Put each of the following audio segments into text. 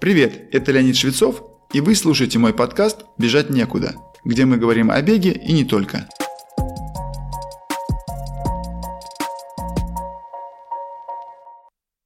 Привет, это Леонид Швецов, и вы слушаете мой подкаст «Бежать некуда», где мы говорим о беге и не только.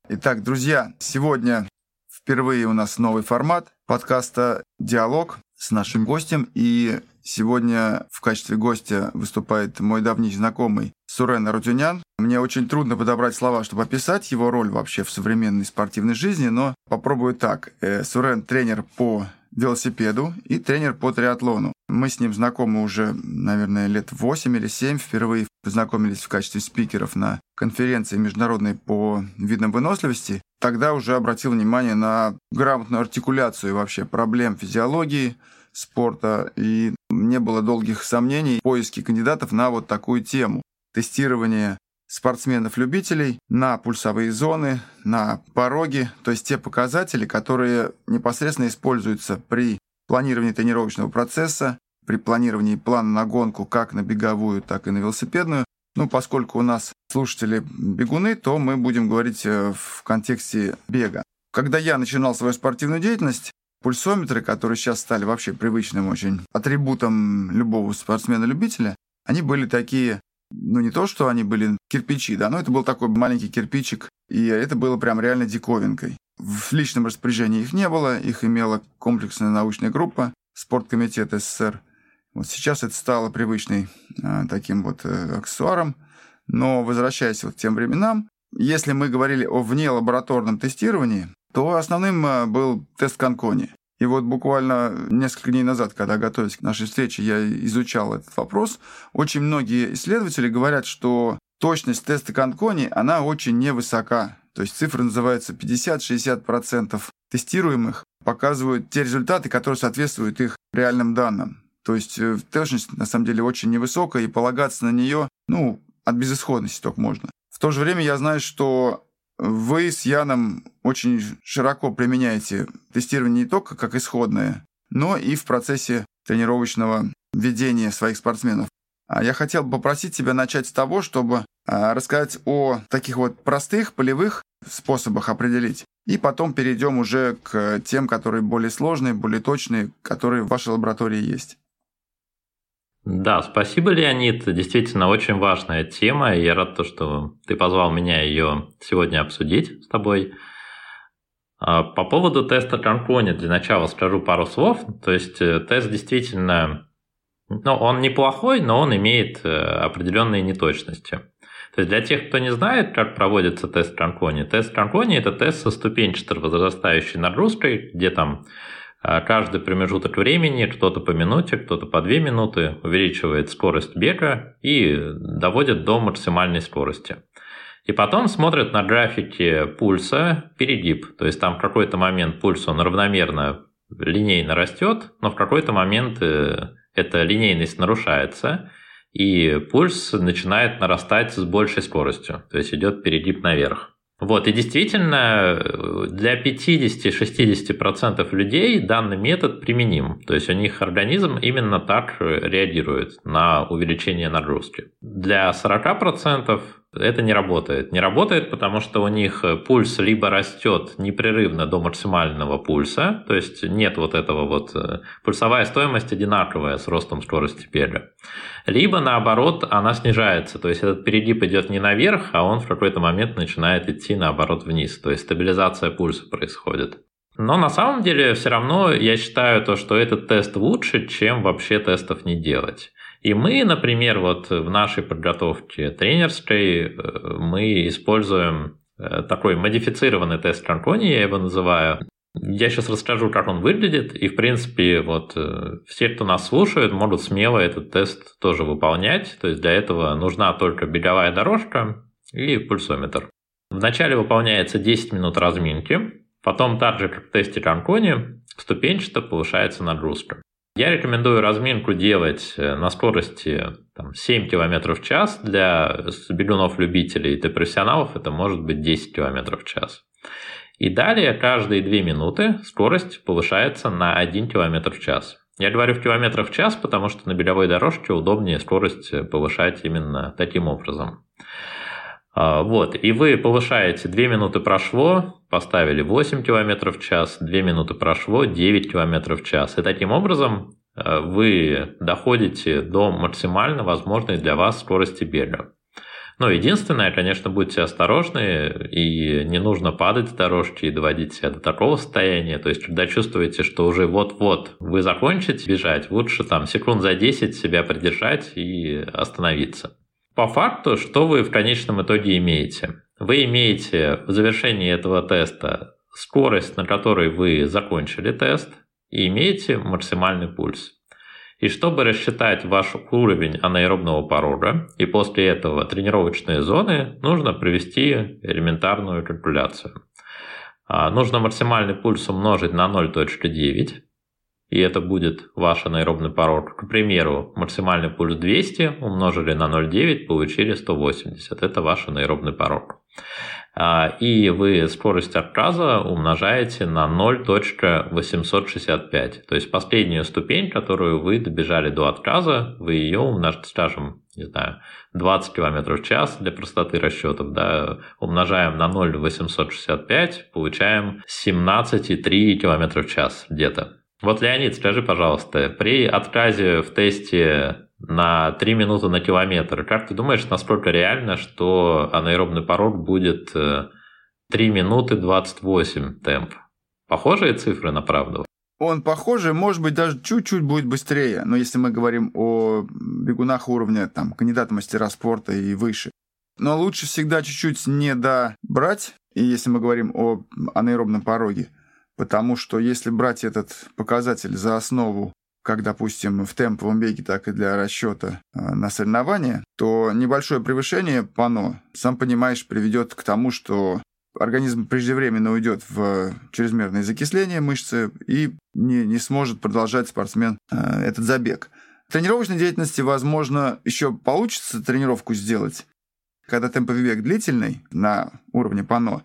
Итак, друзья, сегодня впервые у нас новый формат подкаста «Диалог» с нашим гостем. И сегодня в качестве гостя выступает мой давний знакомый Сурен Арутюнян. Мне очень трудно подобрать слова, чтобы описать его роль вообще в современной спортивной жизни, но попробую так. Э, Сурен – тренер по велосипеду и тренер по триатлону. Мы с ним знакомы уже, наверное, лет 8 или 7. Впервые познакомились в качестве спикеров на конференции международной по видам выносливости. Тогда уже обратил внимание на грамотную артикуляцию вообще проблем физиологии, спорта, и не было долгих сомнений в поиске кандидатов на вот такую тему тестирование спортсменов-любителей на пульсовые зоны, на пороги, то есть те показатели, которые непосредственно используются при планировании тренировочного процесса, при планировании плана на гонку как на беговую, так и на велосипедную. Ну, поскольку у нас слушатели бегуны, то мы будем говорить э, в контексте бега. Когда я начинал свою спортивную деятельность, пульсометры, которые сейчас стали вообще привычным очень атрибутом любого спортсмена-любителя, они были такие ну не то, что они были кирпичи, да, но это был такой маленький кирпичик, и это было прям реально диковинкой. В личном распоряжении их не было, их имела комплексная научная группа, спорткомитет СССР. Вот сейчас это стало привычным э, таким вот э, аксессуаром, но возвращаясь вот к тем временам, если мы говорили о внелабораторном тестировании, то основным э, был тест Конкони. И вот буквально несколько дней назад, когда готовясь к нашей встрече, я изучал этот вопрос. Очень многие исследователи говорят, что точность теста Конкони, она очень невысока. То есть цифра называется 50-60% тестируемых показывают те результаты, которые соответствуют их реальным данным. То есть э, точность на самом деле очень невысокая, и полагаться на нее, ну, от безысходности только можно. В то же время я знаю, что вы с Яном очень широко применяете тестирование не только как исходное, но и в процессе тренировочного ведения своих спортсменов. А я хотел попросить тебя начать с того, чтобы а, рассказать о таких вот простых полевых способах определить. И потом перейдем уже к тем, которые более сложные, более точные, которые в вашей лаборатории есть. Да, спасибо, Леонид. Действительно, очень важная тема. Я рад, то, что ты позвал меня ее сегодня обсудить с тобой. А, по поводу теста Джанкони для начала скажу пару слов. То есть э, тест действительно, ну, он неплохой, но он имеет э, определенные неточности. То есть для тех, кто не знает, как проводится тест Джанкони, тест Джанкони – это тест со ступенчатой возрастающей нагрузкой, где там каждый промежуток времени, кто-то по минуте, кто-то по две минуты, увеличивает скорость бега и доводит до максимальной скорости. И потом смотрят на графике пульса перегиб. То есть там в какой-то момент пульс он равномерно линейно растет, но в какой-то момент э, эта линейность нарушается, и пульс начинает нарастать с большей скоростью. То есть идет перегиб наверх. Вот, и действительно, для 50-60% людей данный метод применим. То есть у них организм именно так реагирует на увеличение нагрузки. Для 40% это не работает. Не работает, потому что у них пульс либо растет непрерывно до максимального пульса, то есть нет вот этого вот... Э, пульсовая стоимость одинаковая с ростом скорости бега. Либо наоборот она снижается, то есть этот перегиб идет не наверх, а он в какой-то момент начинает идти наоборот вниз, то есть стабилизация пульса происходит. Но на самом деле все равно я считаю то, что этот тест лучше, чем вообще тестов не делать. И мы, например, вот в нашей подготовке тренерской э, мы используем э, такой модифицированный тест Конкони, я его называю. Я сейчас расскажу, как он выглядит, и, в принципе, вот э, все, кто нас слушает, могут смело этот тест тоже выполнять. То есть для этого нужна только беговая дорожка и пульсометр. Вначале выполняется 10 минут разминки, потом так же, как в тесте Конкони, ступенчато повышается нагрузка. Я рекомендую разминку делать э, на скорости там, 7 км в час. Для бегунов-любителей и профессионалов это может быть 10 км в час. И далее каждые 2 минуты скорость повышается на 1 км в час. Я говорю в километрах в час, потому что на беговой дорожке удобнее скорость повышать именно таким образом. А, вот, и вы повышаете 2 минуты прошло, поставили 8 км в час, 2 минуты прошло, 9 км в час. И таким образом э, вы доходите до максимально возможной для вас скорости бега. Но единственное, конечно, будьте осторожны, и не нужно падать с дорожки и доводить себя до такого состояния. То есть, когда чувствуете, что уже вот-вот вы закончите бежать, лучше там секунд за 10 себя придержать и остановиться. По факту, что вы в конечном итоге имеете? Вы имеете в завершении этого теста скорость, на которой вы закончили тест, и имеете максимальный пульс. И чтобы рассчитать ваш уровень анаэробного порога и после этого тренировочные зоны, нужно провести элементарную калькуляцию. А, нужно максимальный пульс умножить на 0.9, и это будет ваш анаэробный порог. К примеру, максимальный пульс 200 умножили на 0,9, получили 180. Это ваш анаэробный порог. А, и вы скорость отказа умножаете на 0.865. То есть последнюю ступень, которую вы добежали до отказа, вы ее умножите, скажем, не знаю, 20 км в час для простоты расчетов, да, умножаем на 0,865, получаем 17,3 км в час где-то. Вот, Леонид, скажи, пожалуйста, при отказе в тесте на 3 минуты на километр. Как ты думаешь, насколько реально, что анаэробный порог будет 3 э, минуты 28 темп? Похожие цифры на правду? Он похожий, может быть, даже чуть-чуть будет быстрее, но если мы говорим о бегунах уровня там, кандидата мастера спорта и выше. Но лучше всегда чуть-чуть не добрать, и если мы говорим о анаэробном пороге, потому что если брать этот показатель за основу как, допустим, в темповом беге, так и для расчета э, на соревнования, то небольшое превышение пано, сам понимаешь, приведет к тому, что организм преждевременно уйдет в чрезмерное закисление мышцы и не, не сможет продолжать спортсмен э, этот забег. В тренировочной деятельности, возможно, еще получится тренировку сделать, когда темповый бег длительный на уровне пано,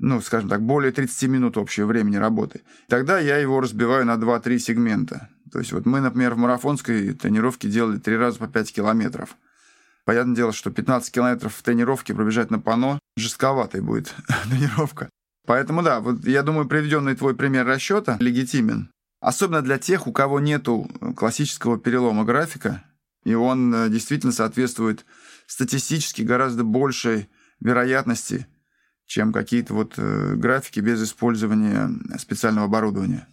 ну, скажем так, более 30 минут общего времени работы. Тогда я его разбиваю на 2-3 сегмента. То есть вот мы, например, в марафонской тренировке делали 3 раза по 5 километров. Понятное дело, что 15 километров в тренировке пробежать на пано жестковатой будет тренировка. Поэтому да, вот я думаю, приведенный твой пример расчета легитимен. Особенно для тех, у кого нету классического перелома графика, и он э, действительно соответствует статистически гораздо большей вероятности чем какие-то вот э, графики без использования специального оборудования.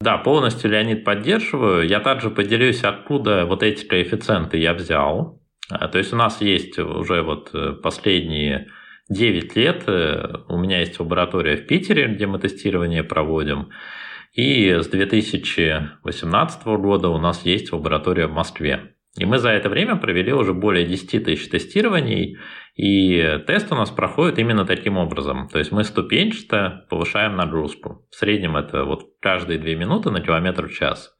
Да, полностью, Леонид, поддерживаю. Я также поделюсь, откуда вот эти коэффициенты я взял. А, то есть у нас есть уже вот э, последние 9 лет, э, у меня есть лаборатория в Питере, где мы тестирование проводим. И с 2018 года у нас есть лаборатория в Москве. И мы за это время провели уже более 10 тысяч тестирований, и тест у нас проходит именно таким образом. То есть мы ступенчато повышаем нагрузку. В среднем это вот каждые 2 минуты на километр в час.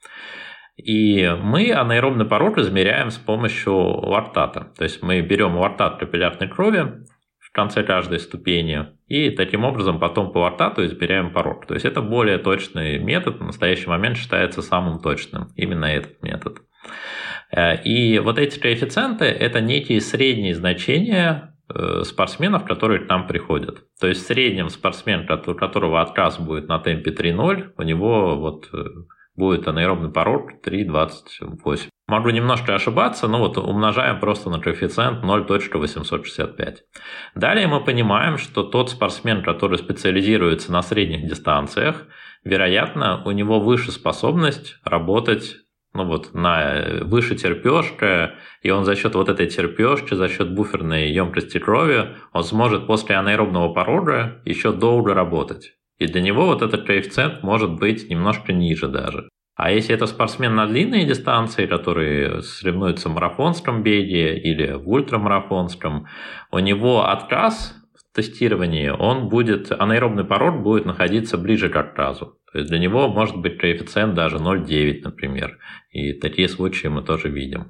И мы анаэробный порог измеряем с помощью лактата. То есть мы берем лактат капиллярной крови в конце каждой ступени, и таким образом потом по лактату измеряем порог. То есть это более точный метод, в настоящий момент считается самым точным, именно этот метод. Э, и вот эти коэффициенты – это некие средние значения э, спортсменов, которые к нам приходят. То есть в среднем спортсмен, у которого отказ будет на темпе 3.0, у него вот э, будет анаэробный порог 3.28. Могу немножко ошибаться, но вот умножаем просто на коэффициент 0.865. Далее мы понимаем, что тот спортсмен, который специализируется на средних дистанциях, вероятно, у него выше способность работать ну вот на выше терпешка, и он за счет вот этой терпешки, за счет буферной емкости крови, он сможет после анаэробного порога еще долго работать. И для него вот этот коэффициент может быть немножко ниже даже. А если это спортсмен на длинные дистанции, который соревнуется в марафонском беге или в ультрамарафонском, у него отказ тестировании, он будет, анаэробный порог будет находиться ближе к отказу. То есть для него может быть коэффициент даже 0,9, например. И такие случаи мы тоже видим.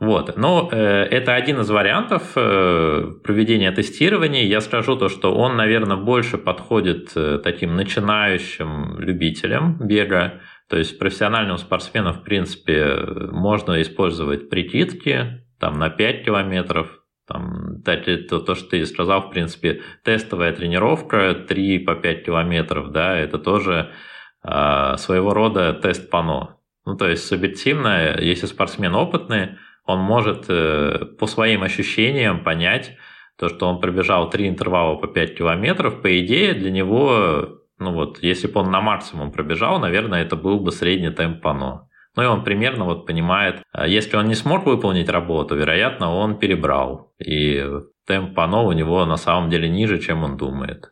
Вот. Но э, это один из вариантов э, проведения тестирования. Я скажу то, что он, наверное, больше подходит э, таким начинающим любителям бега. То есть профессиональным спортсменам, в принципе, можно использовать прикидки там, на 5 километров, Там, то, то, что ты сказал, в принципе, тестовая тренировка 3 по 5 километров, да, это тоже э, своего рода тест пано. Ну, то есть субъективно, если спортсмен опытный, он может э, по своим ощущениям понять, то, что он пробежал три интервала по 5 километров, по идее, для него, ну вот, если бы он на максимум пробежал, наверное, это был бы средний темп пано. Ну и он примерно вот понимает, а если он не смог выполнить работу, вероятно, он перебрал. И темп пано у него на самом деле ниже, чем он думает.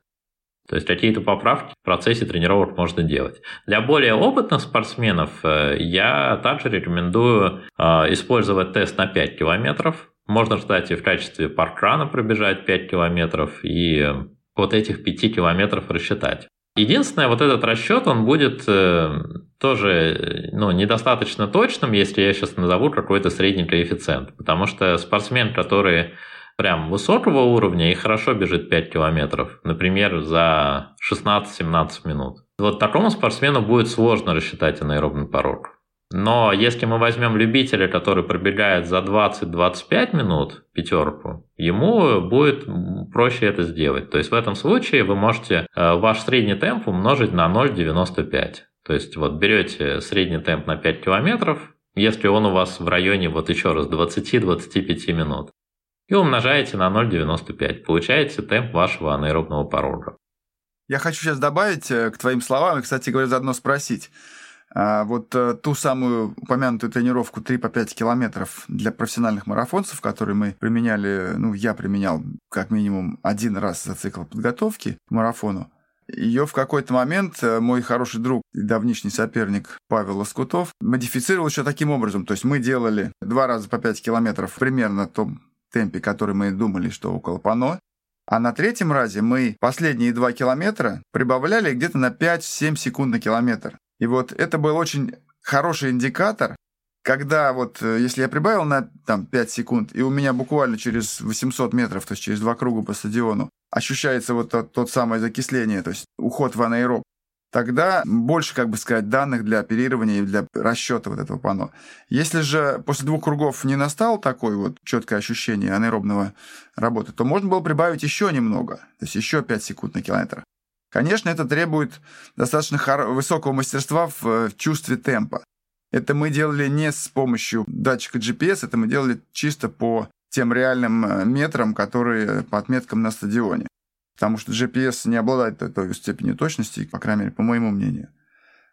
То есть какие-то поправки в процессе тренировок можно делать. Для более опытных спортсменов э, я также рекомендую э, использовать тест на 5 километров. Можно, кстати, в качестве паркрана пробежать 5 километров и вот этих 5 километров рассчитать. Единственное, вот этот расчет, он будет э, тоже ну, недостаточно точным, если я сейчас назову какой-то средний коэффициент. Потому что спортсмен, который прям высокого уровня и хорошо бежит 5 километров, например, за 16-17 минут. Вот такому спортсмену будет сложно рассчитать анаэробный порог. Но если мы возьмем любителя, который пробегает за 20-25 минут пятерку, ему будет проще это сделать. То есть в этом случае вы можете э, ваш средний темп умножить на 0,95. То есть вот берете средний темп на 5 километров, если он у вас в районе, вот еще раз, 20-25 минут, и умножаете на 0,95. Получаете темп вашего анаэробного порога. Я хочу сейчас добавить э, к твоим словам и, кстати говоря, заодно спросить. А, вот э, ту самую упомянутую тренировку 3 по 5 километров для профессиональных марафонцев, которые мы применяли, ну, я применял как минимум один раз за цикл подготовки к марафону, ее в какой-то момент э, мой хороший друг и давнишний соперник Павел Лоскутов модифицировал еще таким образом. То есть мы делали два раза по 5 километров примерно в том темпе, который мы думали, что около Пано. А на третьем разе мы последние два километра прибавляли где-то на 5-7 секунд на километр. И вот это был очень хороший индикатор, когда вот, э, если я прибавил на там, 5 секунд, и у меня буквально через 800 метров, то есть через два круга по стадиону, ощущается вот тот, тот самое закисление, то есть уход в анаэроб, тогда больше, как бы сказать, данных для оперирования и для расчета вот этого пано. Если же после двух кругов не настал такой вот четкое ощущение анаэробного работы, то можно было прибавить еще немного, то есть еще 5 секунд на километр. Конечно, это требует достаточно высокого мастерства в, в чувстве темпа. Это мы делали не с помощью датчика GPS, это мы делали чисто по тем реальным э, метрам, которые по отметкам на стадионе потому что GPS не обладает той степенью точности, по крайней мере, по моему мнению.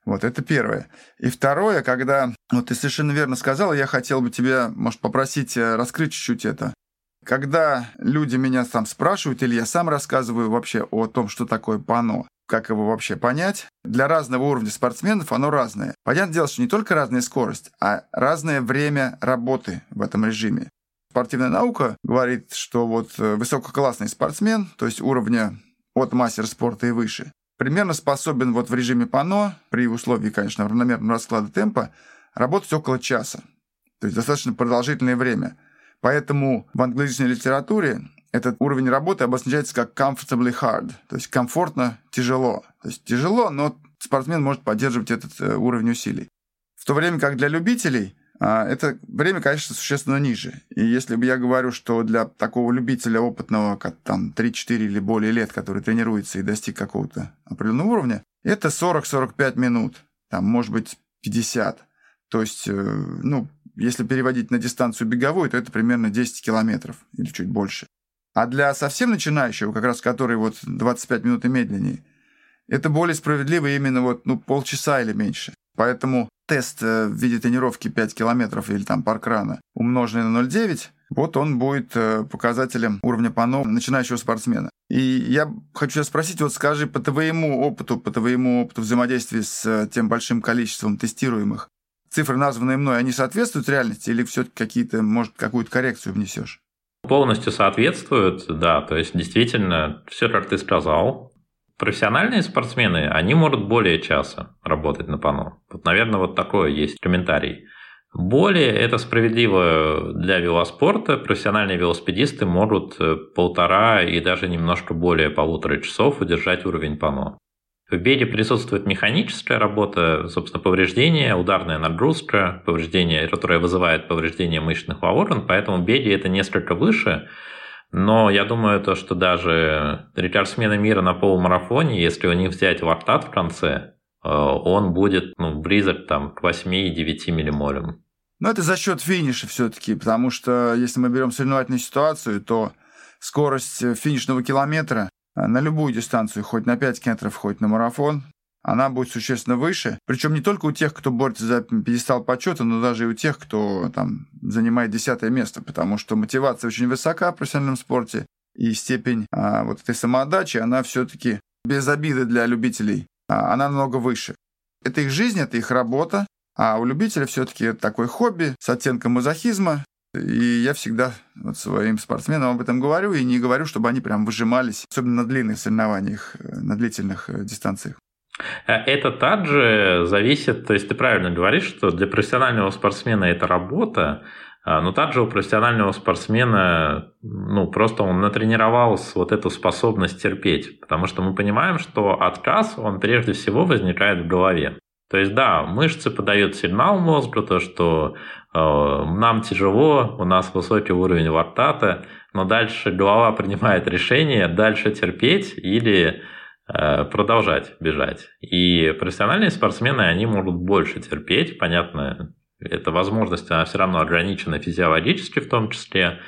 Вот, это первое. И второе, когда, вот ты совершенно верно сказал, я хотел бы тебя, может, попросить э, раскрыть чуть-чуть это. Когда люди меня там спрашивают, или я сам рассказываю вообще о том, что такое пано, как его вообще понять, для разного уровня спортсменов оно разное. Понятное дело, что не только разная скорость, а разное время работы в этом режиме спортивная наука говорит, что вот э, высококлассный спортсмен, то есть уровня от мастера спорта и выше, примерно способен вот в режиме пано, при условии, конечно, равномерного расклада темпа, работать около часа. То есть достаточно продолжительное время. Поэтому в англоязычной литературе этот уровень работы обозначается как comfortably hard, то есть комфортно, тяжело. То есть тяжело, но спортсмен может поддерживать этот э, уровень усилий. В то время как для любителей а, это время, конечно, существенно ниже. И если бы я говорю, что для такого любителя опытного, как там 3-4 или более лет, который тренируется и достиг какого-то определенного уровня, это 40-45 минут, там, может быть, 50. То есть, э, ну, если переводить на дистанцию беговую, то это примерно 10 километров или чуть больше. А для совсем начинающего, как раз который вот 25 минут и медленнее, это более справедливо именно вот, ну, полчаса или меньше. Поэтому тест э, в виде тренировки 5 километров или там паркрана умноженный на 0,9, вот он будет э, показателем уровня ПАНО начинающего спортсмена. И я хочу тебя спросить, вот скажи, по твоему опыту, по твоему опыту взаимодействия с э, тем большим количеством тестируемых, цифры, названные мной, они соответствуют реальности или все-таки какие-то, может, какую-то коррекцию внесешь? Полностью соответствуют, да, то есть действительно все, как ты сказал, Профессиональные спортсмены, они могут более часа работать на пано. Вот, наверное, вот такое есть комментарий. Более это справедливо для велоспорта. Профессиональные велосипедисты могут э, полтора и даже немножко более полутора часов удержать уровень пано. В беге присутствует механическая работа, собственно, повреждение, ударная нагрузка, повреждение, которое вызывает повреждение мышечных волокон, поэтому в беге это несколько выше – Но я думаю, то, что даже рекордсмены мира на полумарафоне, если у них взять вартат в конце, э, он будет ну, близок там, к 8-9 миллимолям. Но это за счет финиша все-таки, потому что если мы берем соревновательную ситуацию, то скорость финишного километра на любую дистанцию, хоть на 5 километров, хоть на марафон, она будет существенно выше. Причем не только у тех, кто борется за пьедестал почета, но даже и у тех, кто там занимает десятое место, потому что мотивация очень высока в профессиональном спорте, и степень а, вот этой самоотдачи, она все-таки без обиды для любителей, а, она намного выше. Это их жизнь, это их работа, а у любителя все-таки такое хобби с оттенком мазохизма, и я всегда вот своим спортсменам об этом говорю, и не говорю, чтобы они прям выжимались, особенно на длинных соревнованиях, э, на длительных э, дистанциях. Э, это также зависит, то есть ты правильно говоришь, что для профессионального спортсмена это работа, а, но также у профессионального спортсмена, ну, просто он натренировал вот эту способность терпеть, потому что мы понимаем, что отказ, он прежде всего возникает в голове. То есть, да, мышцы подают сигнал мозгу, то, что э, нам тяжело, у нас высокий уровень вартата, но дальше голова принимает решение дальше терпеть или Э, продолжать бежать. И профессиональные спортсмены, они могут больше терпеть, понятно, эта возможность, она все равно ограничена физиологически в том числе,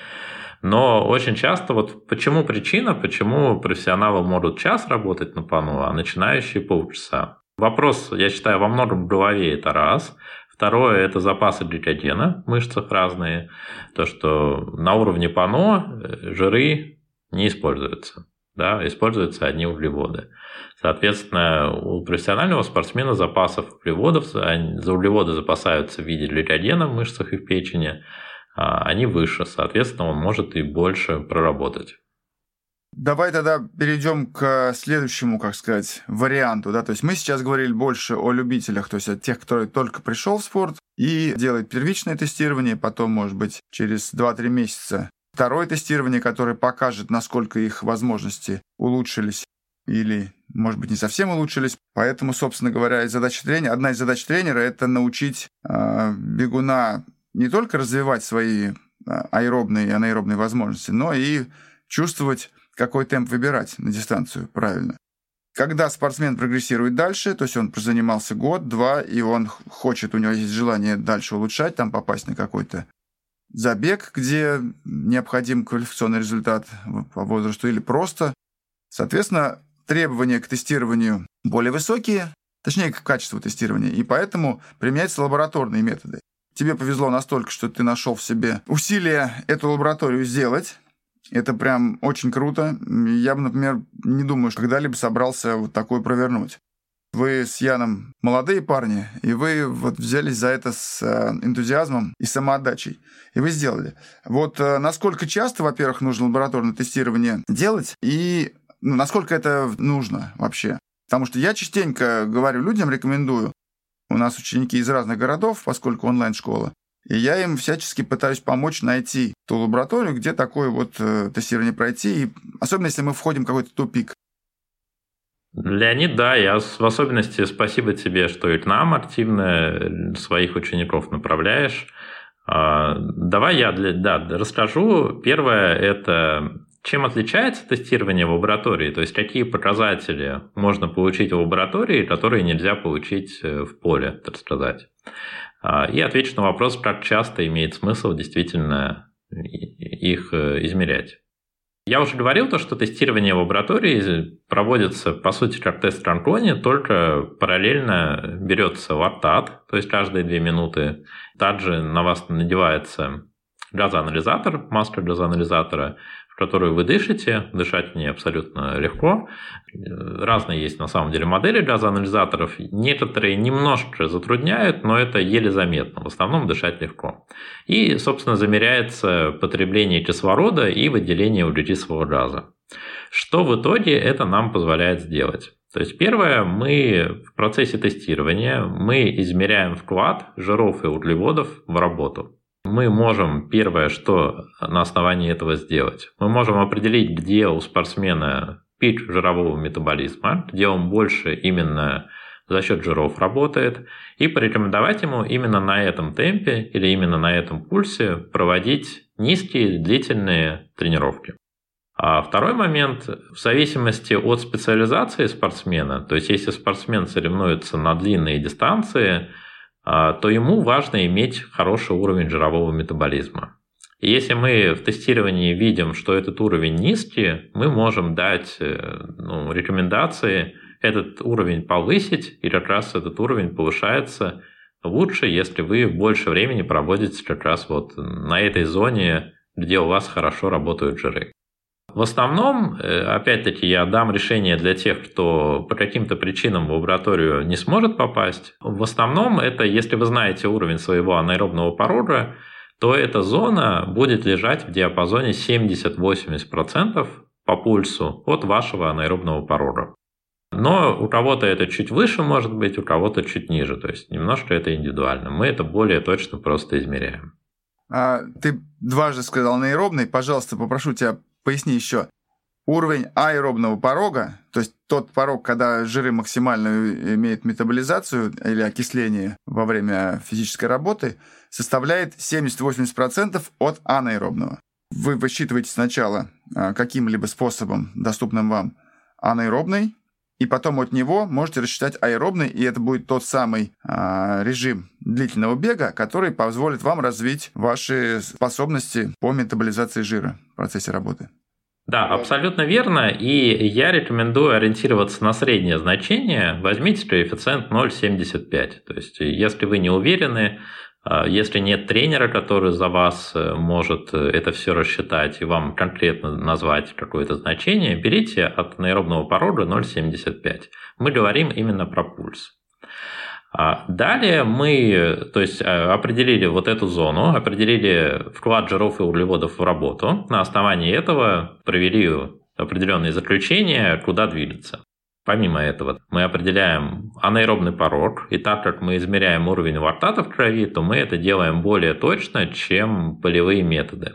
но очень часто, вот почему причина, почему профессионалы могут час работать на пану, а начинающие полчаса. Вопрос, я считаю, во многом в голове это раз. Второе – это запасы гликогена в мышцах разные. То, что на уровне пано э, жиры не используются да, используются одни углеводы. Соответственно, у профессионального спортсмена запасов углеводов, за углеводы запасаются в виде гликогена в мышцах и в печени, а они выше, соответственно, он может и больше проработать. Давай тогда перейдем к следующему, как сказать, варианту. Да? То есть мы сейчас говорили больше о любителях, то есть о тех, кто только пришел в спорт и делает первичное тестирование, потом, может быть, через 2-3 месяца Второе тестирование, которое покажет, насколько их возможности улучшились или, может быть, не совсем улучшились. Поэтому, собственно говоря, задача тренера, одна из задач тренера – это научить э, бегуна не только развивать свои а, аэробные и анаэробные возможности, но и чувствовать, какой темп выбирать на дистанцию правильно. Когда спортсмен прогрессирует дальше, то есть он занимался год, два, и он хочет, у него есть желание дальше улучшать, там попасть на какой-то забег, где необходим квалификационный результат по возрасту, или просто. Соответственно, требования к тестированию более высокие, точнее, к качеству тестирования, и поэтому применяются лабораторные методы. Тебе повезло настолько, что ты нашел в себе усилия эту лабораторию сделать. Это прям очень круто. Я бы, например, не думаю, что когда-либо собрался вот такое провернуть. Вы с Яном молодые парни, и вы вот взялись за это с э, энтузиазмом и самоотдачей. И вы сделали. Вот э, насколько часто, во-первых, нужно лабораторное тестирование делать, и ну, насколько это нужно вообще? Потому что я частенько говорю людям, рекомендую, у нас ученики из разных городов, поскольку онлайн-школа, и я им всячески пытаюсь помочь найти ту лабораторию, где такое вот э, тестирование пройти, и особенно если мы входим в какой-то тупик. Леонид, да, я в особенности спасибо тебе, что и к нам активно своих учеников направляешь. А, давай я для, да, расскажу. Первое – это чем отличается тестирование в лаборатории, то есть какие показатели можно получить в лаборатории, которые нельзя получить э, в поле, так сказать. А, и отвечу на вопрос, как часто имеет смысл действительно их э, измерять. Я уже говорил то, что тестирование в лаборатории проводится, по сути, как тест Ранкони, только параллельно берется лаптат, то есть каждые две минуты. Также на вас надевается газоанализатор, маска газоанализатора, которую вы дышите. Дышать в ней абсолютно легко. Разные есть на самом деле модели газоанализаторов. Некоторые немножко затрудняют, но это еле заметно. В основном дышать легко. И, собственно, замеряется потребление кислорода и выделение углекислого газа. Что в итоге это нам позволяет сделать? То есть первое, мы в процессе тестирования мы измеряем вклад жиров и углеводов в работу мы можем первое, что на основании этого сделать. Мы можем определить, где у спортсмена пик жирового метаболизма, где он больше именно за счет жиров работает, и порекомендовать ему именно на этом темпе или именно на этом пульсе проводить низкие длительные тренировки. А второй момент, в зависимости от специализации спортсмена, то есть если спортсмен соревнуется на длинные дистанции, то ему важно иметь хороший уровень жирового метаболизма. И если мы в тестировании видим, что этот уровень низкий, мы можем дать э, ну, рекомендации этот уровень повысить, и как раз этот уровень повышается лучше, если вы больше времени проводите как раз вот на этой зоне, где у вас хорошо работают жиры. В основном, э, опять-таки, я дам решение для тех, кто по каким-то причинам в лабораторию не сможет попасть. В основном, это если вы знаете уровень своего анаэробного порога, то эта зона будет лежать в диапазоне 70-80% по пульсу от вашего анаэробного порога. Но у кого-то это чуть выше может быть, у кого-то чуть ниже. То есть немножко это индивидуально. Мы это более точно просто измеряем. А, ты дважды сказал анаэробный. Пожалуйста, попрошу тебя поясни еще. Уровень аэробного порога, то есть тот порог, когда жиры максимально имеют метаболизацию или окисление во время физической работы, составляет 70-80% от анаэробного. Вы высчитываете сначала а, каким-либо способом, доступным вам, анаэробный, и потом от него можете рассчитать аэробный, и это будет тот самый э, режим длительного бега, который позволит вам развить ваши способности по метаболизации жира в процессе работы. Да, абсолютно верно. И я рекомендую ориентироваться на среднее значение. Возьмите коэффициент 0,75. То есть, если вы не уверены, если нет тренера, который за вас э, может э, это все рассчитать и вам конкретно назвать какое-то значение, берите от аэробного порога 0,75. Мы говорим именно про пульс. А далее мы то есть, э, определили вот эту зону, определили вклад жиров и углеводов в работу. На основании этого провели определенные заключения, куда двигаться. Помимо этого, мы определяем анаэробный порог, и так как мы измеряем уровень лактата в крови, то мы это делаем более точно, чем полевые методы.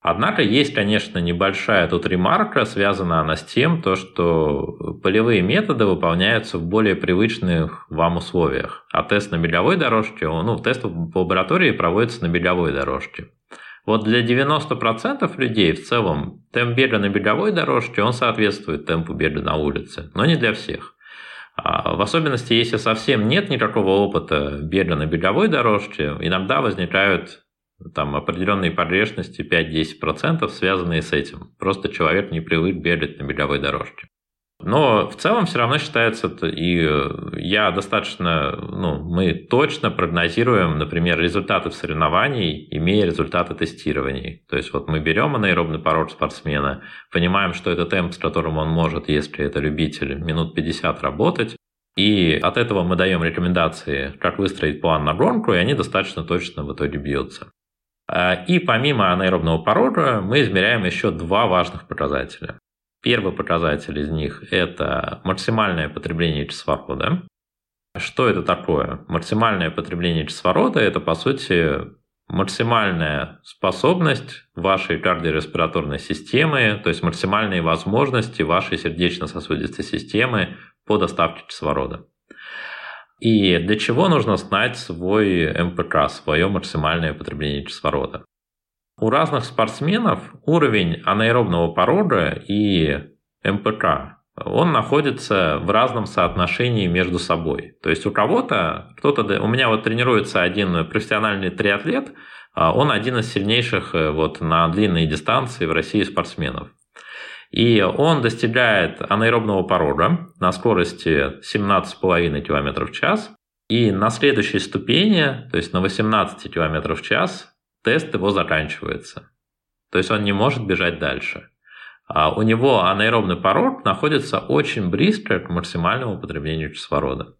Однако есть, конечно, небольшая тут ремарка, связана она с тем, то, что полевые методы выполняются в более привычных вам условиях. А тест на беговой дорожке, ну, тест в лаборатории проводится на беговой дорожке. Вот для 90% людей в целом темп бега на беговой дорожке, он соответствует темпу бега на улице, но не для всех. А в особенности, если совсем нет никакого опыта бега на беговой дорожке, иногда возникают там определенные погрешности 5-10%, связанные с этим. Просто человек не привык бегать на беговой дорожке. Но в целом все равно считается, и э, я достаточно, ну, мы точно прогнозируем, например, результаты соревнований, имея результаты тестирований. То есть вот мы берем анаэробный порог спортсмена, понимаем, что это темп, с которым он может, если это любитель, минут 50 работать, и от этого мы даем рекомендации, как выстроить план на гонку, и они достаточно точно в итоге бьются. А, и помимо анаэробного порога мы измеряем еще два важных показателя. Первый показатель из них – это максимальное потребление кислорода. Что это такое? Максимальное потребление кислорода – это, по сути, максимальная способность вашей кардиореспираторной системы, то есть максимальные возможности вашей сердечно-сосудистой системы по доставке кислорода. И для чего нужно знать свой МПК, свое максимальное потребление кислорода? У разных спортсменов уровень анаэробного порога и МПК он находится в разном соотношении между собой. То есть у кого-то, кто-то, у меня вот тренируется один профессиональный триатлет, а он один из сильнейших э, вот на длинные дистанции в России спортсменов. И он достигает анаэробного порога на скорости 17,5 км в час. И на следующей ступени, то есть на 18 км в час, тест его заканчивается. То есть он не может бежать дальше. А у него анаэробный порог находится очень близко к максимальному потреблению кислорода.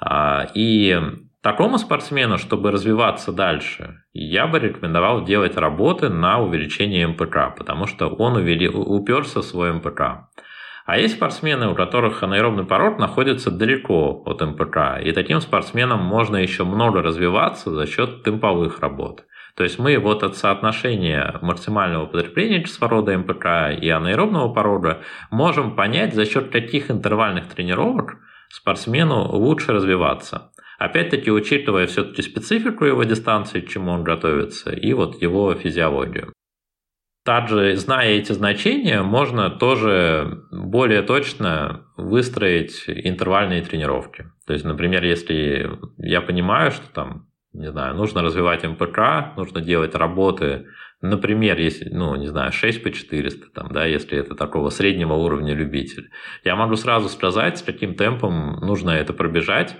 А, и такому спортсмену, чтобы развиваться дальше, я бы рекомендовал делать работы на увеличение МПК, потому что он увели, уперся в свой МПК. А есть спортсмены, у которых анаэробный порог находится далеко от МПК, и таким спортсменам можно еще много развиваться за счет темповых работ. То есть мы вот от соотношения максимального потребления кислорода МПК и анаэробного порога можем понять, за счет каких интервальных тренировок спортсмену лучше развиваться. Опять-таки, учитывая все-таки специфику его дистанции, к чему он готовится, и вот его физиологию. также, зная эти значения, можно тоже более точно выстроить интервальные тренировки. То есть, например, если я понимаю, что там, не знаю, нужно развивать МПК, нужно делать работы, например, если, ну, не знаю, 6 по 400, там, да, если это такого среднего уровня любитель, я могу сразу сказать, с каким темпом нужно это пробежать,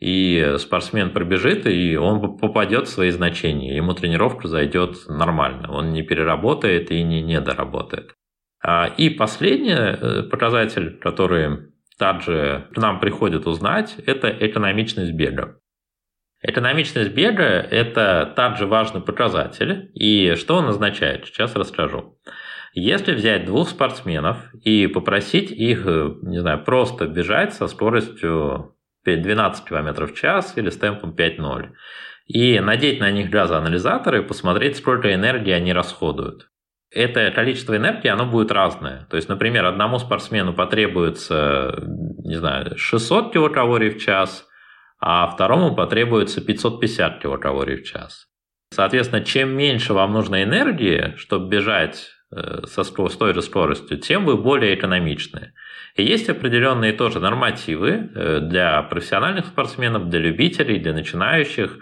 и спортсмен пробежит, и он попадет в свои значения. Ему тренировка зайдет нормально. Он не переработает и не недоработает. А, и последний э, показатель, который также к нам приходит узнать, это экономичность бега. Экономичность бега – это также важный показатель. И что он означает? Сейчас расскажу. Если взять двух спортсменов и попросить их, э, не знаю, просто бежать со скоростью 12 км в час или с темпом 5.0. И надеть на них газоанализаторы и посмотреть, сколько энергии они расходуют. Это количество энергии, оно будет разное. То есть, например, одному спортсмену потребуется, не знаю, 600 килокалорий в час, а второму потребуется 550 килокалорий в час. Соответственно, чем меньше вам нужно энергии, чтобы бежать э, со, с той же скоростью, тем вы более экономичны. И есть определенные тоже нормативы э, для профессиональных спортсменов, для любителей, для начинающих.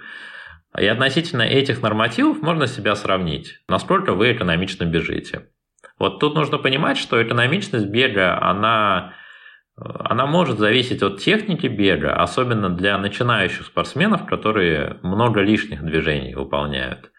И относительно этих нормативов можно себя сравнить, насколько вы экономично бежите. Вот тут нужно понимать, что экономичность бега, она, она может зависеть от техники бега, особенно для начинающих спортсменов, которые много лишних движений выполняют.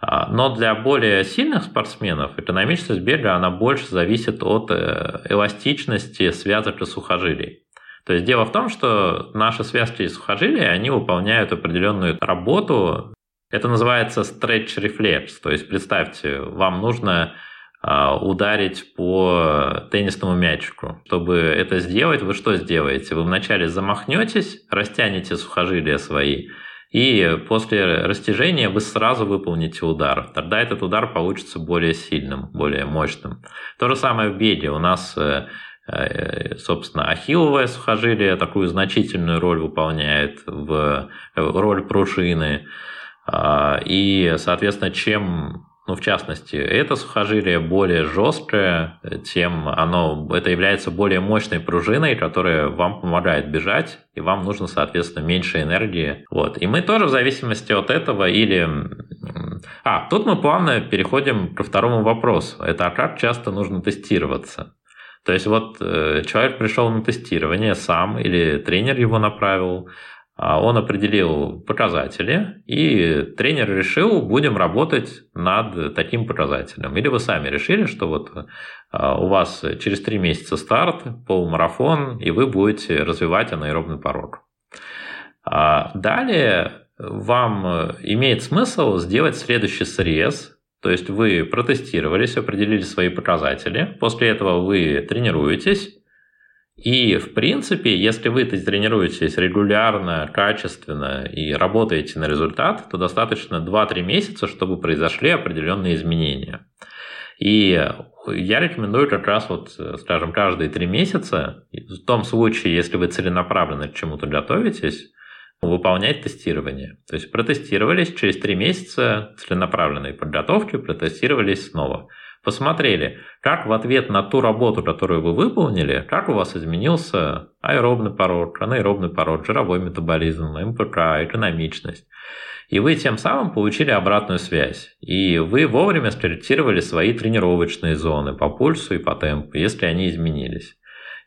А, но для более сильных спортсменов экономичность бега она больше зависит от э, эластичности связок и сухожилий. То есть дело в том, что наши связки и сухожилия, они выполняют определенную работу. Это называется stretch reflex. То есть представьте, вам нужно ударить по теннисному мячику. Чтобы это сделать, вы что сделаете? Вы вначале замахнетесь, растянете сухожилия свои, и после растяжения вы сразу выполните удар. Тогда этот удар получится более сильным, более мощным. То же самое в беге. У нас, э, э, собственно, ахилловое сухожилие такую значительную роль выполняет в э, роль пружины. А, и, соответственно, чем ну, в частности, это сухожилие более жесткое, тем оно, это является более мощной пружиной, которая вам помогает бежать, и вам нужно, соответственно, меньше энергии. Вот. И мы тоже в зависимости от этого или... А, тут мы плавно переходим ко второму вопросу. Это а как часто нужно тестироваться? То есть вот э, человек пришел на тестирование сам или тренер его направил, он определил показатели, и тренер решил, будем работать над таким показателем. Или вы сами решили, что вот а, у вас через три месяца старт, полумарафон, и вы будете развивать анаэробный порог. А, далее вам имеет смысл сделать следующий срез, то есть вы протестировались, определили свои показатели, после этого вы тренируетесь, и, в принципе, если вы тренируетесь регулярно, качественно и работаете на результат, то достаточно 2-3 месяца, чтобы произошли определенные изменения. И я рекомендую как раз вот, скажем, каждые 3 месяца, в том случае, если вы целенаправленно к чему-то готовитесь, выполнять тестирование. То есть протестировались, через 3 месяца целенаправленной подготовки протестировались снова – посмотрели, как в ответ на ту работу, которую вы выполнили, как у вас изменился аэробный порог, анаэробный порог, жировой метаболизм, МПК, экономичность. И вы тем самым получили обратную связь. И вы вовремя скорректировали свои тренировочные зоны по пульсу и по темпу, если они изменились.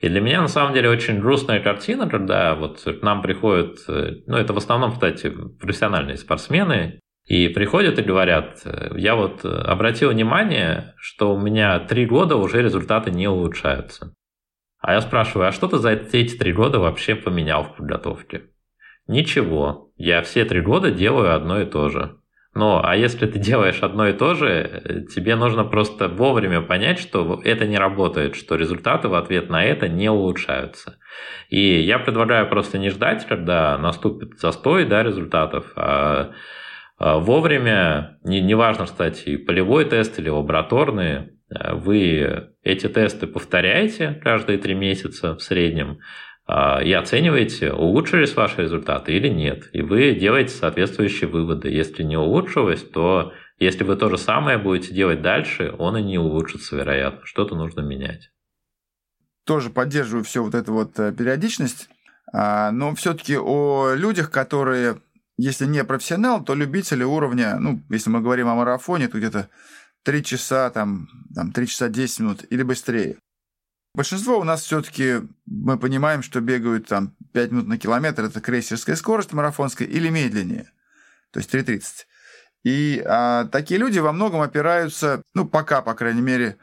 И для меня на самом деле очень грустная картина, когда вот к нам приходят, э, ну это в основном, кстати, профессиональные спортсмены, и приходят и говорят, я вот обратил внимание, что у меня три года уже результаты не улучшаются. А я спрашиваю, а что ты за эти три года вообще поменял в подготовке? Ничего, я все три года делаю одно и то же. Но, а если ты делаешь одно и то же, тебе нужно просто вовремя понять, что это не работает, что результаты в ответ на это не улучшаются. И я предлагаю просто не ждать, когда наступит застой да, результатов, а, вовремя, не, неважно, кстати, полевой тест или лабораторный, а, вы эти тесты повторяете каждые три месяца в среднем а, и оцениваете, улучшились ваши результаты или нет. И вы делаете соответствующие выводы. Если не улучшилось, то Если вы то же самое будете делать дальше, он и не улучшится, вероятно. Что-то нужно менять. Тоже поддерживаю все вот эту вот э, периодичность, а, но все-таки о людях, которые, если не профессионал, то любители уровня, ну, если мы говорим о марафоне, то где-то 3 часа, там, там 3 часа 10 минут или быстрее. Большинство у нас все-таки мы понимаем, что бегают там 5 минут на километр, это крейсерская скорость марафонская, или медленнее, то есть 3.30. И а, такие люди во многом опираются, ну, пока, по крайней мере,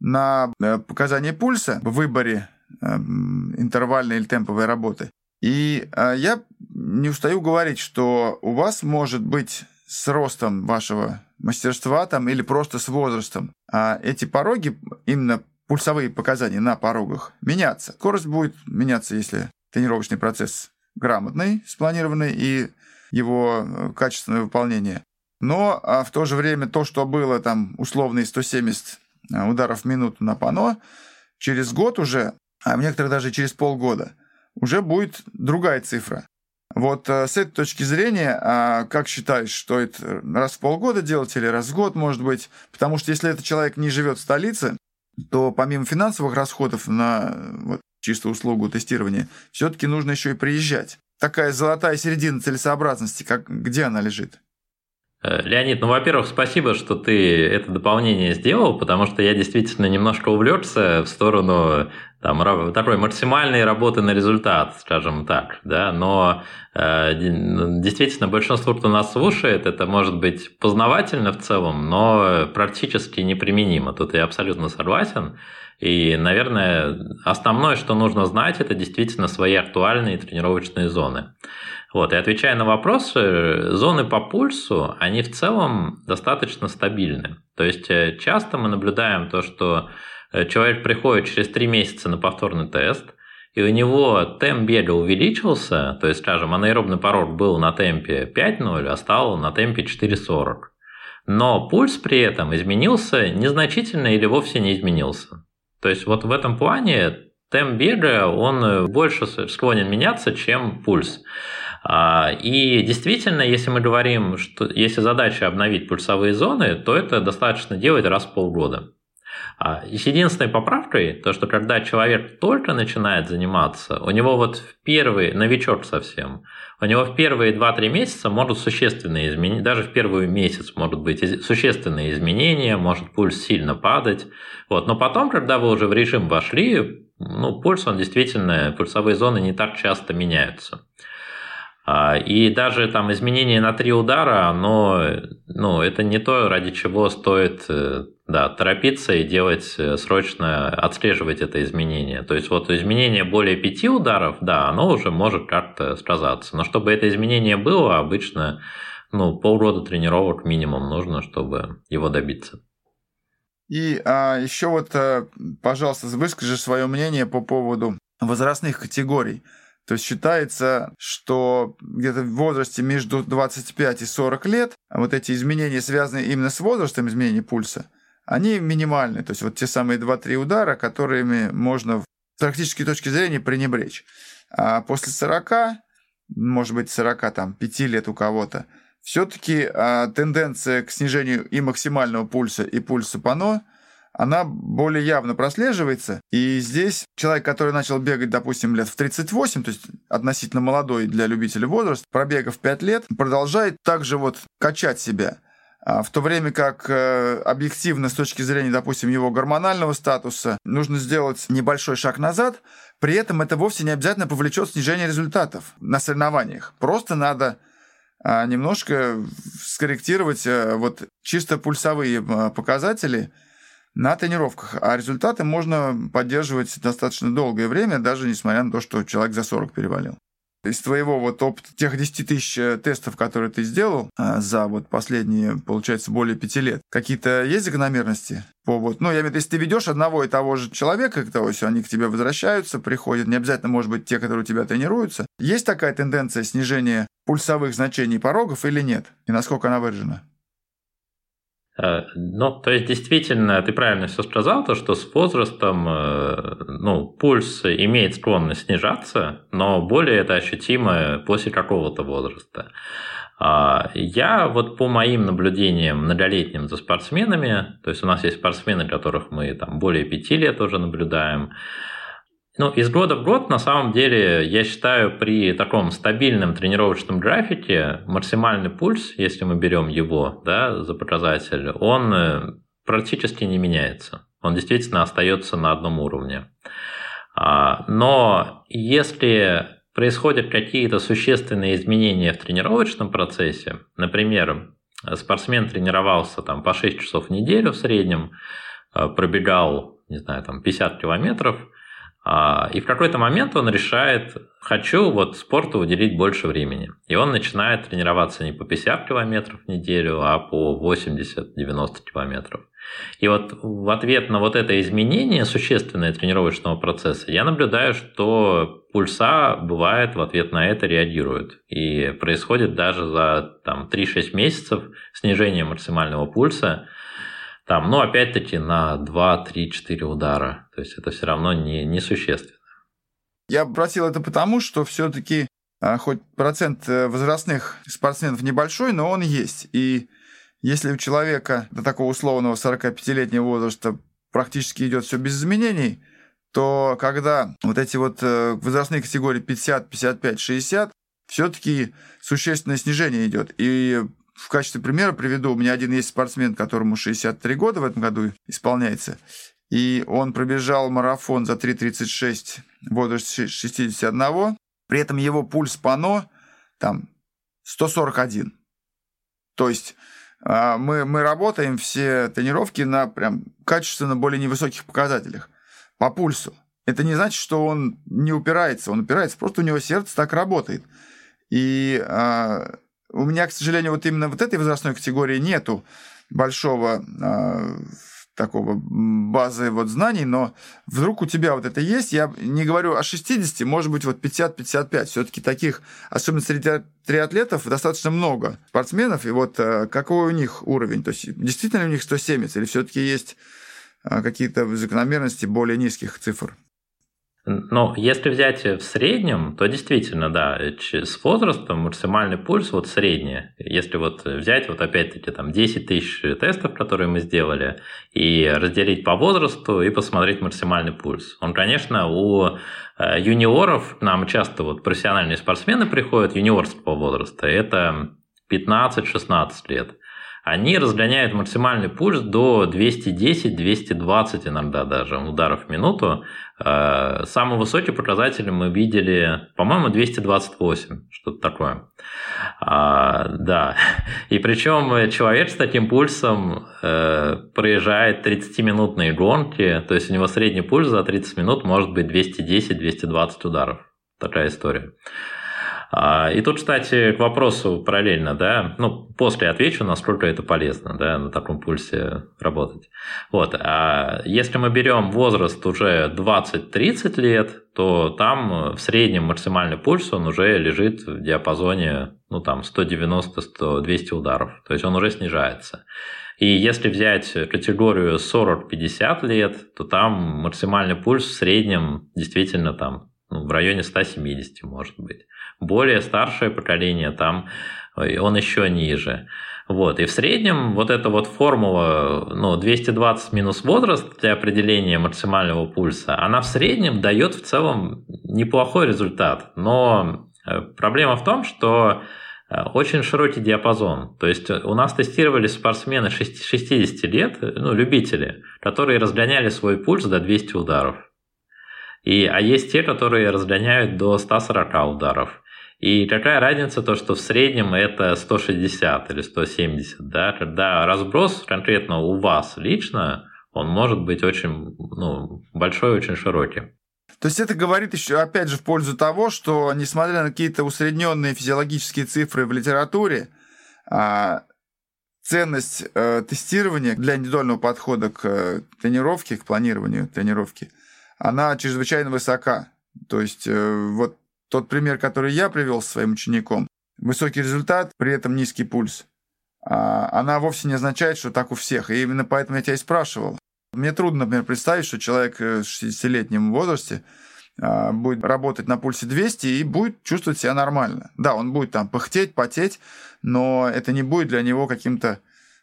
на э, показания пульса в выборе э, интервальной или темповой работы. И а, я не устаю говорить, что у вас может быть с ростом вашего мастерства там, или просто с возрастом а эти пороги, именно пульсовые показания на порогах, меняться. Скорость будет меняться, если тренировочный процесс грамотный, спланированный и его э, качественное выполнение. Но а в то же время то, что было там условные 170 э, ударов в минуту на пано, через год уже, а в некоторых даже через полгода, уже будет другая цифра. Вот э, с этой точки зрения, а, как считаешь, что это раз в полгода делать или раз в год, может быть? Потому что если этот человек не живет в столице, то помимо финансовых расходов на вот, чистую услугу тестирования, все-таки нужно еще и приезжать. Такая золотая середина целесообразности, как, где она лежит? Э, Леонид, ну, во-первых, спасибо, что ты это дополнение сделал, потому что я действительно немножко увлекся в сторону там, такой максимальной работы на результат, скажем так, да, но э, действительно большинство, кто нас слушает, это может быть познавательно в целом, но практически неприменимо, тут я абсолютно согласен, и, наверное, основное, что нужно знать, это действительно свои актуальные тренировочные зоны. Вот, и отвечая на вопрос, зоны по пульсу, они в целом достаточно стабильны. То есть э, часто мы наблюдаем то, что человек приходит через 3 месяца на повторный тест, и у него темп бега увеличился, то есть, скажем, анаэробный порог был на темпе 5.0, а стал на темпе 4.40. Но пульс при этом изменился незначительно или вовсе не изменился. То есть вот в этом плане темп бега, он больше склонен меняться, чем пульс. А, и действительно, если мы говорим, что если задача обновить пульсовые зоны, то это достаточно делать раз в полгода. А, единственной поправкой, то что когда человек только начинает заниматься, у него вот в первый, новичок совсем, у него в первые 2-3 месяца могут существенные изменения, даже в первый месяц могут быть существенные изменения, может пульс сильно падать. Вот. Но потом, когда вы уже в режим вошли, ну, пульс, он действительно, пульсовые зоны не так часто меняются. А, и даже там изменение на три удара, оно, ну, это не то, ради чего стоит э, да, торопиться и делать э, срочно, отслеживать это изменение. То есть вот изменение более пяти ударов, да, оно уже может как-то сказаться. Но чтобы это изменение было, обычно ну, полгода тренировок минимум нужно, чтобы его добиться. И а, еще вот, э, пожалуйста, выскажи свое мнение по поводу возрастных категорий. То есть считается, что где-то в возрасте между 25 и 40 лет вот эти изменения, связанные именно с возрастом изменения пульса, они минимальны. То есть вот те самые 2-3 удара, которыми можно с практической точки зрения пренебречь. А после 40, может быть, 45 лет у кого-то, все-таки а, тенденция к снижению и максимального пульса, и пульса пано – она более явно прослеживается. И здесь человек, который начал бегать, допустим, лет в 38, то есть относительно молодой для любителя возраст, пробегав 5 лет, продолжает также вот качать себя. А в то время как э, объективно с точки зрения, допустим, его гормонального статуса, нужно сделать небольшой шаг назад, при этом это вовсе не обязательно повлечет снижение результатов на соревнованиях. Просто надо а, немножко скорректировать э, вот чисто пульсовые показатели – на тренировках. А результаты можно поддерживать достаточно долгое время, даже несмотря на то, что человек за 40 перевалил. Из твоего вот опыта, тех 10 тысяч э, тестов, которые ты сделал а, за вот последние, получается, более пяти лет, какие-то есть закономерности? По вот, ну, я имею в виду, если ты ведешь одного и того же человека, то есть они к тебе возвращаются, приходят, не обязательно, может быть, те, которые у тебя тренируются. Есть такая тенденция снижения пульсовых значений порогов или нет? И насколько она выражена? Ну, то есть, действительно, ты правильно все сказал, то, что с возрастом э, ну, пульс имеет склонность снижаться, но более это ощутимо после какого-то возраста. А, я вот по моим наблюдениям многолетним за спортсменами, то есть у нас есть спортсмены, которых мы там более пяти лет уже наблюдаем, ну, из года в год, на самом деле, я считаю, при таком стабильном тренировочном графике максимальный пульс, если мы берем его да, за показатель, он э, практически не меняется. Он действительно остается на одном уровне. А, но если происходят какие-то существенные изменения в тренировочном процессе, например, спортсмен тренировался там, по 6 часов в неделю в среднем, э, пробегал, не знаю, там 50 километров – и в какой-то момент он решает, хочу вот спорту уделить больше времени. И он начинает тренироваться не по 50 километров в неделю, а по 80-90 километров. И вот в ответ на вот это изменение существенное тренировочного процесса, я наблюдаю, что пульса бывает в ответ на это реагирует. И происходит даже за там, 3-6 месяцев снижение максимального пульса там, ну, опять-таки, на 2, 3, 4 удара. То есть это все равно не, не существенно. Я просил это потому, что все-таки а, хоть процент э, возрастных спортсменов небольшой, но он есть. И если у человека до такого условного 45-летнего возраста практически идет все без изменений, то когда вот эти вот э, возрастные категории 50, 55, 60, все-таки существенное снижение идет. И в качестве примера приведу, у меня один есть спортсмен, которому 63 года в этом году исполняется, и он пробежал марафон за 3.36 в возрасте 61, при этом его пульс пано там 141. То есть а, мы, мы работаем все тренировки на прям качественно более невысоких показателях по пульсу. Это не значит, что он не упирается, он упирается, просто у него сердце так работает. И а, у меня, к сожалению, вот именно вот этой возрастной категории нету большого э, такого базы вот знаний, но вдруг у тебя вот это есть, я не говорю о 60, может быть, вот 50-55, все-таки таких, особенно среди триатлетов, достаточно много спортсменов, и вот э, какой у них уровень, то есть действительно у них 170, или все-таки есть э, какие-то закономерности более низких цифр? Но если взять в среднем, то действительно, да, с возрастом максимальный пульс вот средний. Если вот взять вот опять-таки там 10 тысяч тестов, которые мы сделали, и разделить по возрасту и посмотреть максимальный пульс. Он, конечно, у э, юниоров, нам часто вот профессиональные спортсмены приходят юниорского возраста, это 15-16 лет они разгоняют максимальный пульс до 210-220 иногда даже ударов в минуту. Э, самый высокий показатель мы видели, по-моему, 228, что-то такое. А, да. И причем человек с таким пульсом э, проезжает 30-минутные гонки, то есть у него средний пульс за 30 минут может быть 210-220 ударов. Такая история. А, и тут, кстати, к вопросу параллельно, да, ну, после отвечу, насколько это полезно, да, на таком пульсе работать. Вот, а если мы берем возраст уже 20-30 лет, то там в среднем максимальный пульс, он уже лежит в диапазоне, ну, там, 190-200 ударов, то есть он уже снижается. И если взять категорию 40-50 лет, то там максимальный пульс в среднем действительно там ну, в районе 170 может быть более старшее поколение, там э, он еще ниже. Вот. И в среднем вот эта вот формула ну, 220 минус возраст для определения максимального пульса, она в среднем дает в целом неплохой результат. Но э, проблема в том, что э, очень широкий диапазон. То есть у нас тестировали спортсмены 60 лет, ну, любители, которые разгоняли свой пульс до 200 ударов. И, а есть те, которые разгоняют до 140 ударов. И какая разница то, что в среднем это 160 или 170, да, когда разброс конкретно у вас лично, он может быть очень ну, большой, очень широкий. То есть это говорит еще, опять же, в пользу того, что, несмотря на какие-то усредненные физиологические цифры в литературе, а, ценность э, тестирования для индивидуального подхода к э, тренировке, к планированию тренировки, она чрезвычайно высока. То есть э, вот тот пример, который я привел с своим учеником, высокий результат, при этом низкий пульс. а она вовсе не означает, что так у всех. И именно поэтому я тебя и спрашивал. Мне трудно, например, представить, что человек в 60-летнем возрасте а, будет работать на пульсе 200 и будет чувствовать себя нормально. Да, он будет там пыхтеть, потеть, но это не будет для него каким-то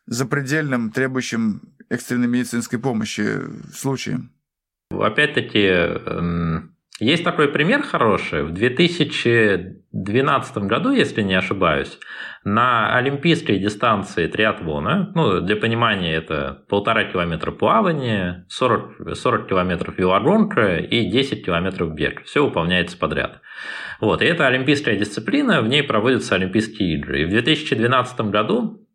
запредельным, требующим экстренной медицинской помощи случаем. Опять-таки, эм, есть такой пример хороший. В 2012 году, если не ошибаюсь, на олимпийской дистанции триатлона, ну, для понимания, это полтора километра плавания, 40, 40 километров велогонка и 10 километров бег. Все выполняется подряд. Вот, и это олимпийская дисциплина, в ней проводятся Олимпийские игры. И в 2012 году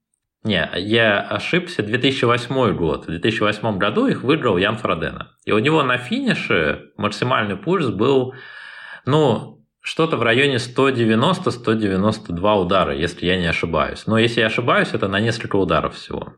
не, я ошибся, 2008 год. В 2008 году их выиграл Ян Фродена. И у него на финише максимальный пульс был, ну, что-то в районе 190-192 удара, если я не ошибаюсь. Но если я ошибаюсь, это на несколько ударов всего.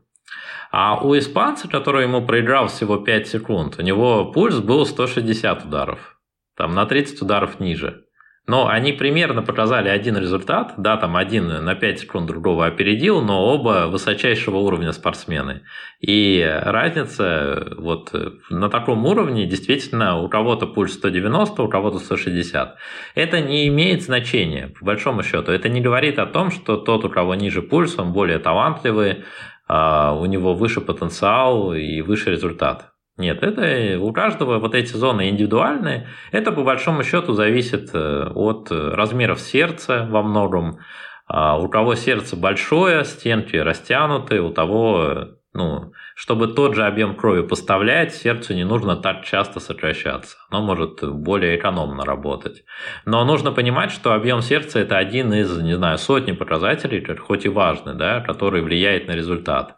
А у испанца, который ему проиграл всего 5 секунд, у него пульс был 160 ударов. Там на 30 ударов ниже. Но они примерно показали один результат, да, там один на 5 секунд другого опередил, но оба высочайшего уровня спортсмены. И разница вот на таком уровне действительно у кого-то пульс 190, у кого-то 160. Это не имеет значения, по большому счету. Это не говорит о том, что тот, у кого ниже пульс, он более талантливый, а, у него выше потенциал и выше результат. Нет, это у каждого вот эти зоны индивидуальные. Это по большому счету зависит э, от размеров сердца во многом. А у кого сердце большое, стенки растянуты, у того, ну, чтобы тот же объем крови поставлять, сердцу не нужно так часто сокращаться. Оно может более экономно работать. Но нужно понимать, что объем сердца – это один из, не знаю, сотни показателей, хоть и важный, да, который влияет на результат.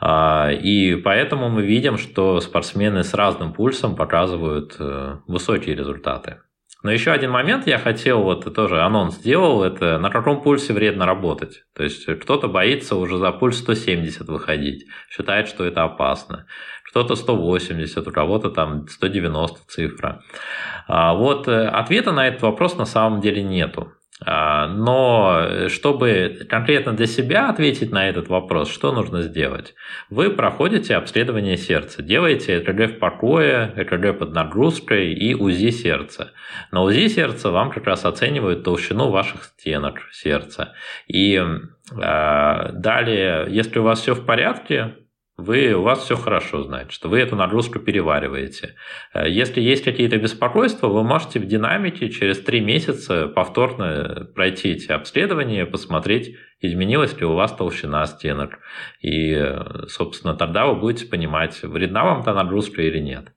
А, и поэтому мы видим, что спортсмены с разным пульсом показывают э, высокие результаты. Но еще один момент я хотел, вот тоже анонс сделал, это на каком пульсе вредно работать. То есть кто-то боится уже за пульс 170 выходить, считает, что это опасно. Кто-то 180, у кого-то там 190 цифра. А вот э, ответа на этот вопрос на самом деле нету. А, но чтобы конкретно для себя ответить на этот вопрос, что нужно сделать? Вы проходите обследование сердца, делаете ЭКГ в покое, ЭКГ под нагрузкой и УЗИ сердца. На УЗИ сердца вам как раз оценивают толщину ваших стенок сердца. И а, далее, если у вас все в порядке, вы, у вас все хорошо, значит, что вы эту нагрузку перевариваете. Э, если есть какие-то беспокойства, вы можете в динамике через три месяца повторно пройти эти обследования, посмотреть, изменилась ли у вас толщина стенок. И, собственно, тогда вы будете понимать, вредна вам та нагрузка или нет.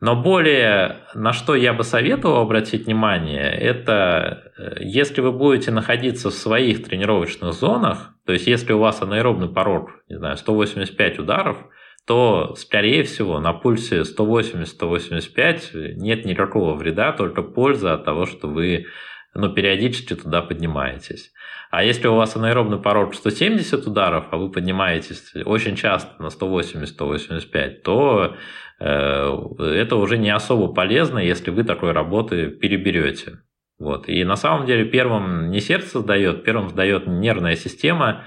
Но более, на что я бы советовал обратить внимание, это э, если вы будете находиться в своих тренировочных зонах, то есть если у вас анаэробный порог, не знаю, 185 ударов, то, скорее всего, на пульсе 180-185 нет никакого вреда, только польза от того, что вы ну, периодически туда поднимаетесь. А если у вас анаэробный порог 170 ударов, а вы поднимаетесь очень часто на 180-185, то это уже не особо полезно, если вы такой работы переберете. Вот. И на самом деле первым не сердце сдает, первым сдает нервная система,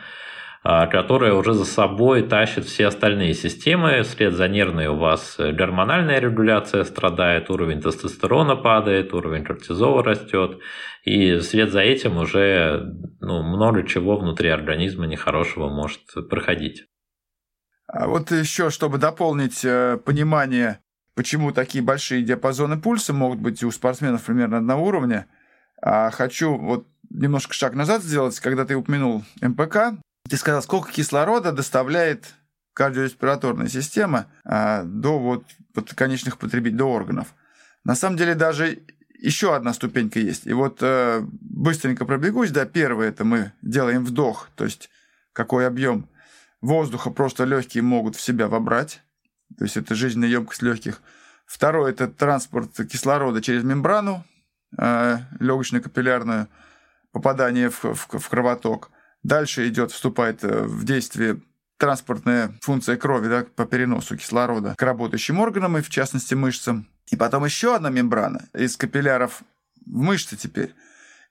а, которая уже за собой тащит все остальные системы. Вслед за нервной у вас гормональная регуляция страдает, уровень тестостерона падает, уровень кортизола растет. И вслед за этим уже ну, много чего внутри организма нехорошего может проходить. А вот еще, чтобы дополнить э, понимание, почему такие большие диапазоны пульса могут быть у спортсменов примерно одного уровня, а хочу вот немножко шаг назад сделать, когда ты упомянул МПК. Ты сказал, сколько кислорода доставляет кардиореспираторная система а, до вот, вот конечных потребителей, до органов. На самом деле даже еще одна ступенька есть. И вот э, быстренько пробегусь. Да, первое это мы делаем вдох, то есть какой объем воздуха просто легкие могут в себя вобрать. То есть это жизненная емкость легких. Второе – это транспорт кислорода через мембрану э, легочно-капиллярную, попадание в, в, в кровоток. Дальше идет, вступает э, в действие транспортная функция крови да, по переносу кислорода к работающим органам и, в частности, мышцам. И потом еще одна мембрана из капилляров в мышцы теперь.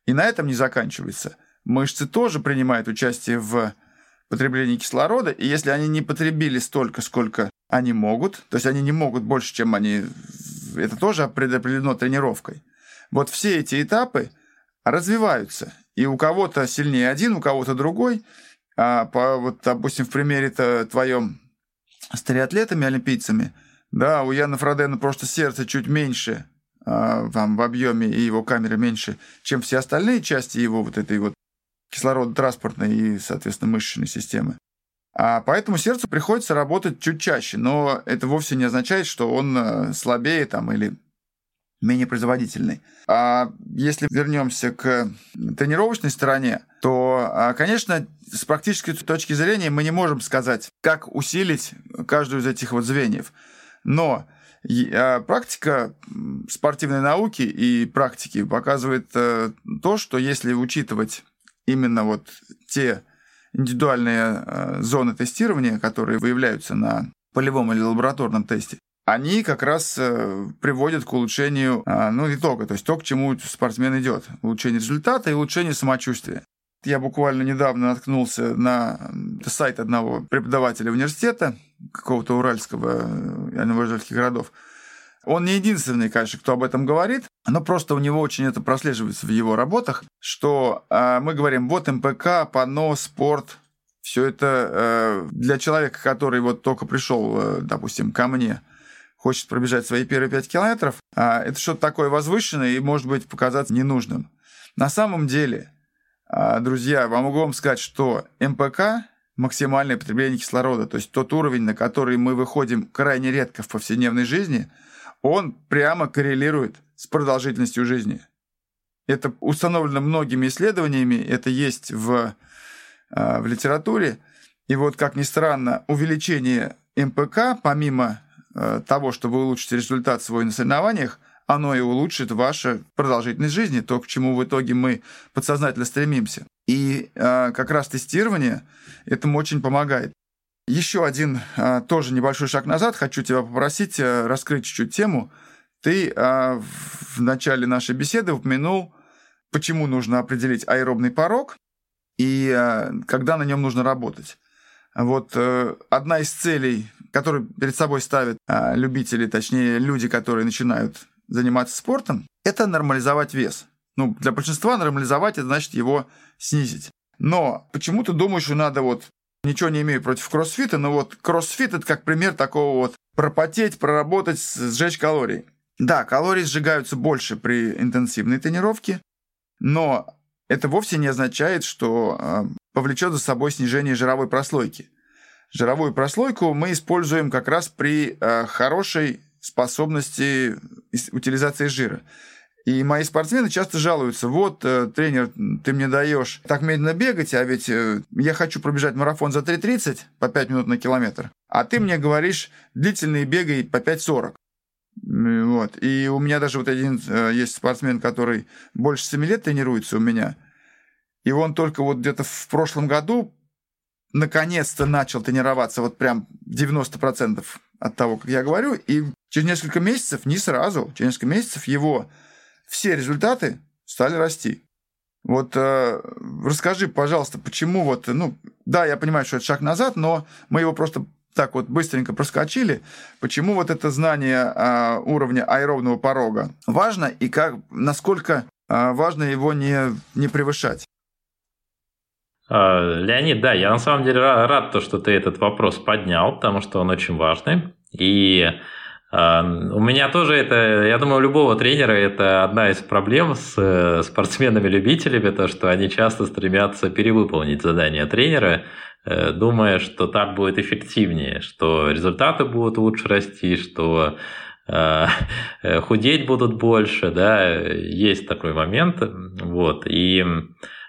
И на этом не заканчивается. Мышцы тоже принимают участие в потребления кислорода, и если они не потребили столько, сколько они могут, то есть они не могут больше, чем они... Это тоже предопределено тренировкой. Вот все эти этапы развиваются. И у кого-то сильнее один, у кого-то другой. А по, вот, допустим, в примере-то твоем с триатлетами, олимпийцами, да, у Яна Фродена просто сердце чуть меньше а, там, в объеме и его камеры меньше, чем все остальные части его вот этой вот кислородно-транспортной и, соответственно, мышечной системы. А поэтому сердцу приходится работать чуть чаще, но это вовсе не означает, что он э, слабее там или менее производительный. А если вернемся к тренировочной стороне, то, а, конечно, с практической точки зрения мы не можем сказать, как усилить каждую из этих вот звеньев. Но а, практика спортивной науки и практики показывает э, то, что если учитывать именно вот те индивидуальные э, зоны тестирования, которые выявляются на полевом или лабораторном тесте, они как раз э, приводят к улучшению а, ну, итога, то есть то, к чему спортсмен идет. Улучшение результата и улучшение самочувствия. Я буквально недавно наткнулся на сайт одного преподавателя университета, какого-то уральского, из уральских городов. Он не единственный, конечно, кто об этом говорит, но просто у него очень это прослеживается в его работах, что э, мы говорим, вот МПК, ПАНО, спорт, все это э, для человека, который вот только пришел, э, допустим, ко мне, хочет пробежать свои первые 5 километров, а это что-то такое возвышенное и, может быть, показаться ненужным. На самом деле, а, друзья, вам могу вам сказать, что МПК максимальное потребление кислорода, то есть тот уровень, на который мы выходим крайне редко в повседневной жизни, он прямо коррелирует с продолжительностью жизни. Это установлено многими исследованиями, это есть в, а, в литературе. И вот, как ни странно, увеличение МПК, помимо Э, того, чтобы улучшить результат свой на соревнованиях, оно и улучшит вашу продолжительность жизни, то, к чему в итоге мы подсознательно стремимся. И э, как раз тестирование этому очень помогает. Еще один э, тоже небольшой шаг назад. Хочу тебя попросить э, раскрыть чуть-чуть тему. Ты э, в начале нашей беседы упомянул, почему нужно определить аэробный порог и э, когда на нем нужно работать. Вот э, одна из целей который перед собой ставят а, любители, точнее люди, которые начинают заниматься спортом, это нормализовать вес. Ну, для большинства нормализовать это значит его снизить. Но почему ты думаешь, что надо вот ничего не имею против кроссфита, но вот кроссфит это как пример такого вот пропотеть, проработать, сжечь калории. Да, калории сжигаются больше при интенсивной тренировке, но это вовсе не означает, что э, повлечет за собой снижение жировой прослойки. Жировую прослойку мы используем как раз при э, хорошей способности утилизации жира. И мои спортсмены часто жалуются, вот, э, тренер, ты мне даешь так медленно бегать, а ведь э, я хочу пробежать марафон за 3.30 по 5 минут на километр, а ты мне говоришь, длительные бегай по 5.40. Вот. И у меня даже вот один э, есть спортсмен, который больше 7 лет тренируется у меня, и он только вот где-то в прошлом году наконец-то начал тренироваться вот прям 90% от того, как я говорю, и через несколько месяцев, не сразу, через несколько месяцев его все результаты стали расти. Вот э, расскажи, пожалуйста, почему вот, ну, да, я понимаю, что это шаг назад, но мы его просто так вот быстренько проскочили. Почему вот это знание э, уровня аэробного порога важно и как, насколько э, важно его не, не превышать? А, Леонид, да, я на самом деле рад, то, что ты этот вопрос поднял, потому что он очень важный. И у меня тоже это, я думаю, у любого тренера это одна из проблем с э, спортсменами-любителями, то, что они часто стремятся перевыполнить задание тренера, э, думая, что так будет эффективнее, что результаты будут лучше расти, что э, худеть будут больше, да, есть такой момент, вот, и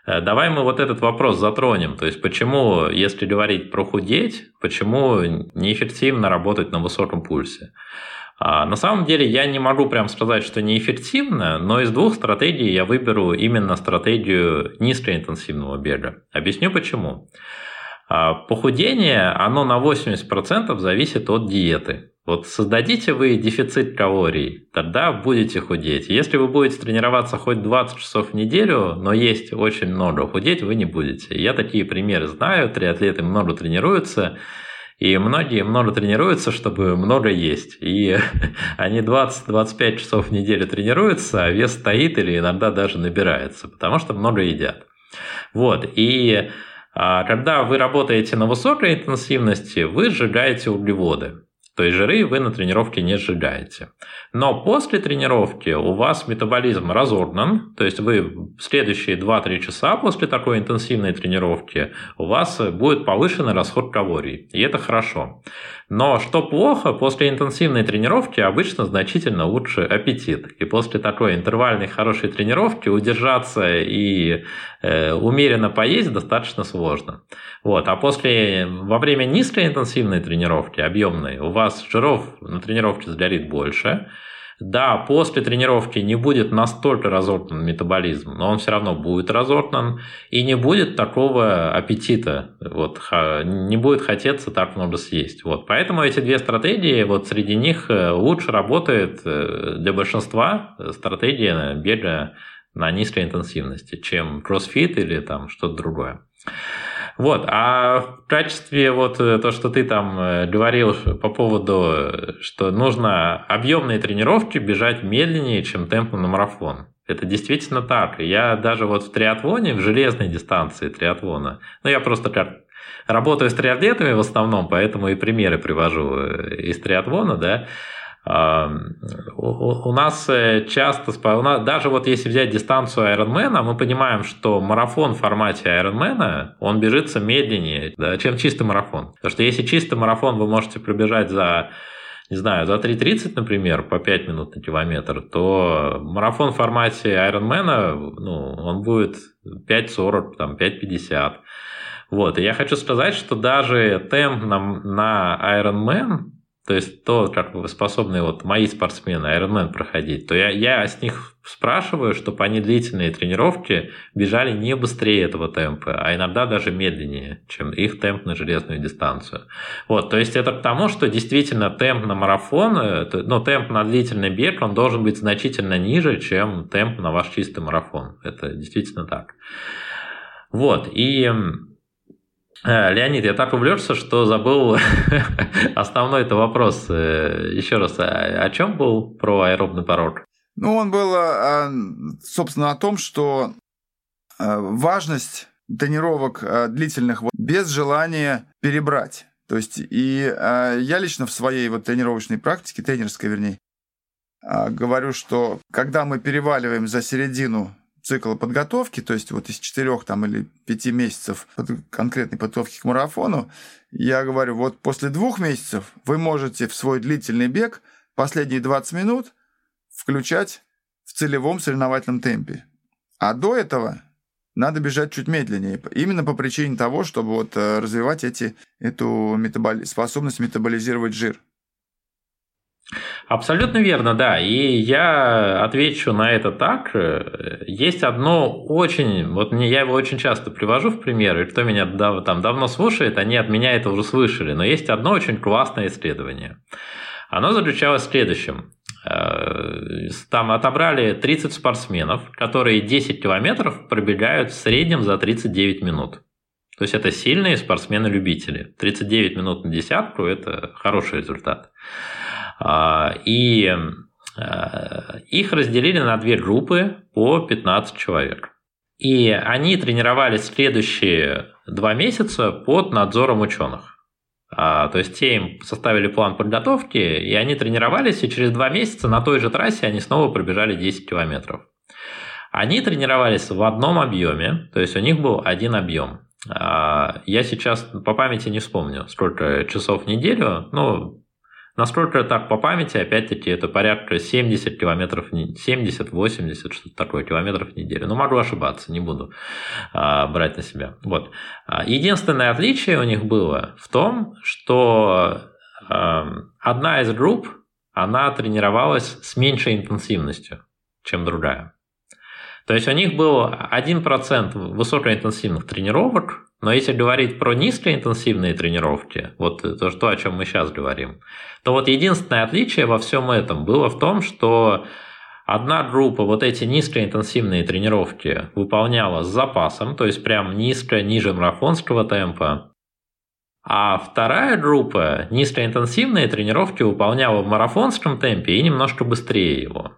давай мы вот этот вопрос затронем. То есть, почему, если говорить про худеть, почему неэффективно работать на высоком пульсе? А на самом деле я не могу прям сказать, что неэффективно, но из двух стратегий я выберу именно стратегию низкоинтенсивного бега. Объясню почему. А, похудение, оно на 80% зависит от диеты. Вот создадите вы дефицит калорий, тогда будете худеть. Если вы будете тренироваться хоть 20 часов в неделю, но есть очень много, худеть вы не будете. Я такие примеры знаю, триатлеты много тренируются, и многие много тренируются, чтобы много есть. И они 20-25 часов в неделю тренируются, а вес стоит или иногда даже набирается, потому что много едят. Вот, и а, когда вы работаете на высокой интенсивности, вы сжигаете углеводы. То есть жиры вы на тренировке не сжигаете. Но после тренировки у вас метаболизм разогнан, то есть вы в следующие 2-3 часа после такой интенсивной тренировки у вас будет повышенный расход калорий. И это хорошо. Но что плохо, после интенсивной тренировки обычно значительно лучше аппетит. И после такой интервальной хорошей тренировки удержаться и э, умеренно поесть достаточно сложно. Вот. А после, во время низкой интенсивной тренировки, объемной, у вас жиров на тренировке сгорит больше, да, после тренировки не будет настолько разогнан метаболизм, но он все равно будет разогнан, и не будет такого аппетита, вот, не будет хотеться так много съесть. Вот, поэтому эти две стратегии, вот среди них э, лучше работает э, для большинства стратегия бега на низкой интенсивности, чем кроссфит или там что-то другое. Вот, а в качестве вот э, то, что ты там э, говорил по поводу, что нужно объемные тренировки бежать медленнее, чем темпом на марафон. Это действительно так. Я даже вот в триатлоне, в железной дистанции триатлона, ну я просто как работаю с триатлетами в основном, поэтому и примеры привожу э, из триатлона, да, у нас э, часто, у нас, даже вот если взять дистанцию Ironman, мы понимаем, что марафон в формате Ironman, он бежится медленнее, да, чем чистый марафон. Потому что если чистый марафон вы можете пробежать за не знаю, за 3.30, например, по 5 минут на километр, то марафон в формате Ironman, ну, он будет 5.40, там, 5.50. Вот, и я хочу сказать, что даже темп на, на Ironman, то есть то, как вы способны вот мои спортсмены Ironman проходить, то я, я с них спрашиваю, чтобы они длительные тренировки бежали не быстрее этого темпа, а иногда даже медленнее, чем их темп на железную дистанцию. Вот, то есть это к тому, что действительно темп на марафон, ну, темп на длительный бег, он должен быть значительно ниже, чем темп на ваш чистый марафон. Это действительно так. Вот, и Э, Леонид, я так увлекся, что забыл основной это вопрос. Э, Еще раз, а о чем был про аэробный порог? Ну, он был, а, собственно, о том, что э, важность тренировок длительных без желания перебрать. То есть и я лично в своей вот тренировочной практике, тренерской вернее, говорю, что когда мы переваливаем за середину цикла подготовки, то есть вот из четырех там или пяти месяцев конкретной подготовки к марафону, я говорю, вот после двух месяцев вы можете в свой длительный бег последние 20 минут включать в целевом соревновательном темпе. А до этого надо бежать чуть медленнее, именно по причине того, чтобы вот э, развивать эти, эту метаболи... способность метаболизировать жир. Абсолютно верно, да. И я отвечу на это так. Есть одно очень, вот мне я его очень часто привожу в пример, и кто меня там давно слушает, они от меня это уже слышали. Но есть одно очень классное исследование. Оно заключалось в следующем. Э, там отобрали 30 спортсменов, которые 10 километров пробегают в среднем за 39 минут. То есть это сильные спортсмены-любители. 39 минут на десятку – это хороший результат. А, и э, их разделили на две группы по 15 человек. И они тренировались следующие два месяца под надзором ученых. А, то есть те им составили план подготовки, и они тренировались, и через два месяца на той же трассе они снова пробежали 10 километров. Они тренировались в одном объеме, то есть у них был один объем. А, я сейчас по памяти не вспомню, сколько часов в неделю, ну, Насколько так по памяти, опять-таки, это порядка 70 километров, 70-80, что-то такое, километров в неделю. Но могу ошибаться, не буду а, брать на себя. Вот. А, единственное отличие у них было в том, что а, одна из групп, она тренировалась с меньшей интенсивностью, чем другая. То есть у них был 1% высокоинтенсивных тренировок, Но если говорить про низкоинтенсивные тренировки, вот то, что, о чем мы сейчас говорим, то вот единственное отличие во всем этом было в том, что одна группа вот эти низкоинтенсивные тренировки выполняла с запасом, то есть прям низко, ниже марафонского темпа, а вторая группа низкоинтенсивные тренировки выполняла в марафонском темпе и немножко быстрее его.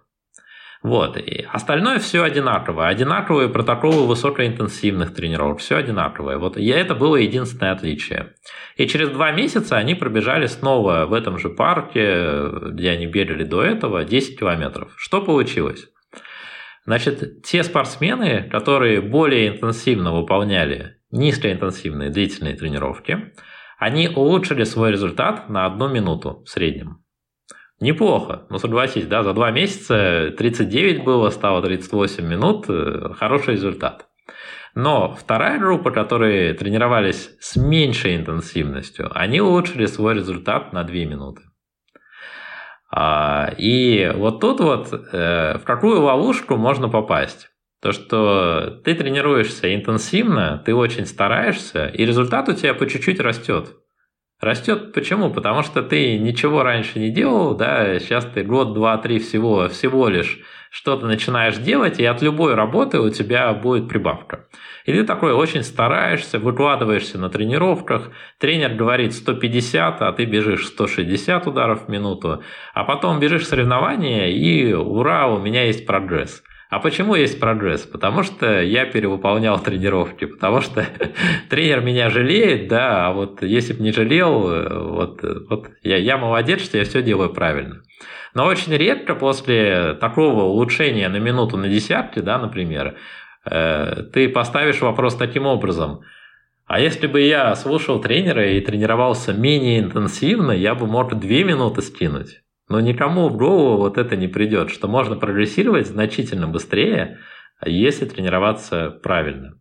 Вот. И остальное все одинаковое. Одинаковые протоколы высокоинтенсивных тренировок. Все одинаковое. Вот и это было единственное отличие. И через два месяца они пробежали снова в этом же парке, где они бегали до этого, 10 километров. Что получилось? Значит, те спортсмены, которые более интенсивно выполняли низкоинтенсивные длительные тренировки, они улучшили свой результат на одну минуту в среднем. Неплохо, ну согласись, да, за два месяца 39 было, стало 38 минут, э, хороший результат. Но вторая группа, которые тренировались с меньшей интенсивностью, они улучшили свой результат на 2 минуты. А, и вот тут вот э, в какую ловушку можно попасть? То, что ты тренируешься интенсивно, ты очень стараешься, и результат у тебя по чуть-чуть растет. Растет почему? Потому что ты ничего раньше не делал, да, сейчас ты год, два, три всего, всего лишь что-то начинаешь делать, и от любой работы у тебя будет прибавка. И ты такой очень стараешься, выкладываешься на тренировках, тренер говорит 150, а ты бежишь 160 ударов в минуту, а потом бежишь в соревнования, и ура, у меня есть прогресс. А почему есть прогресс? Потому что я перевыполнял тренировки, потому что тренер меня жалеет, да, а вот если бы не жалел, вот, вот я, я молодец, что я все делаю правильно. Но очень редко после такого улучшения на минуту на десятки, да, например, э, ты поставишь вопрос таким образом. А если бы я слушал тренера и тренировался менее интенсивно, я бы мог две минуты скинуть. Но никому в голову вот это не придет, что можно прогрессировать значительно быстрее, если тренироваться правильно.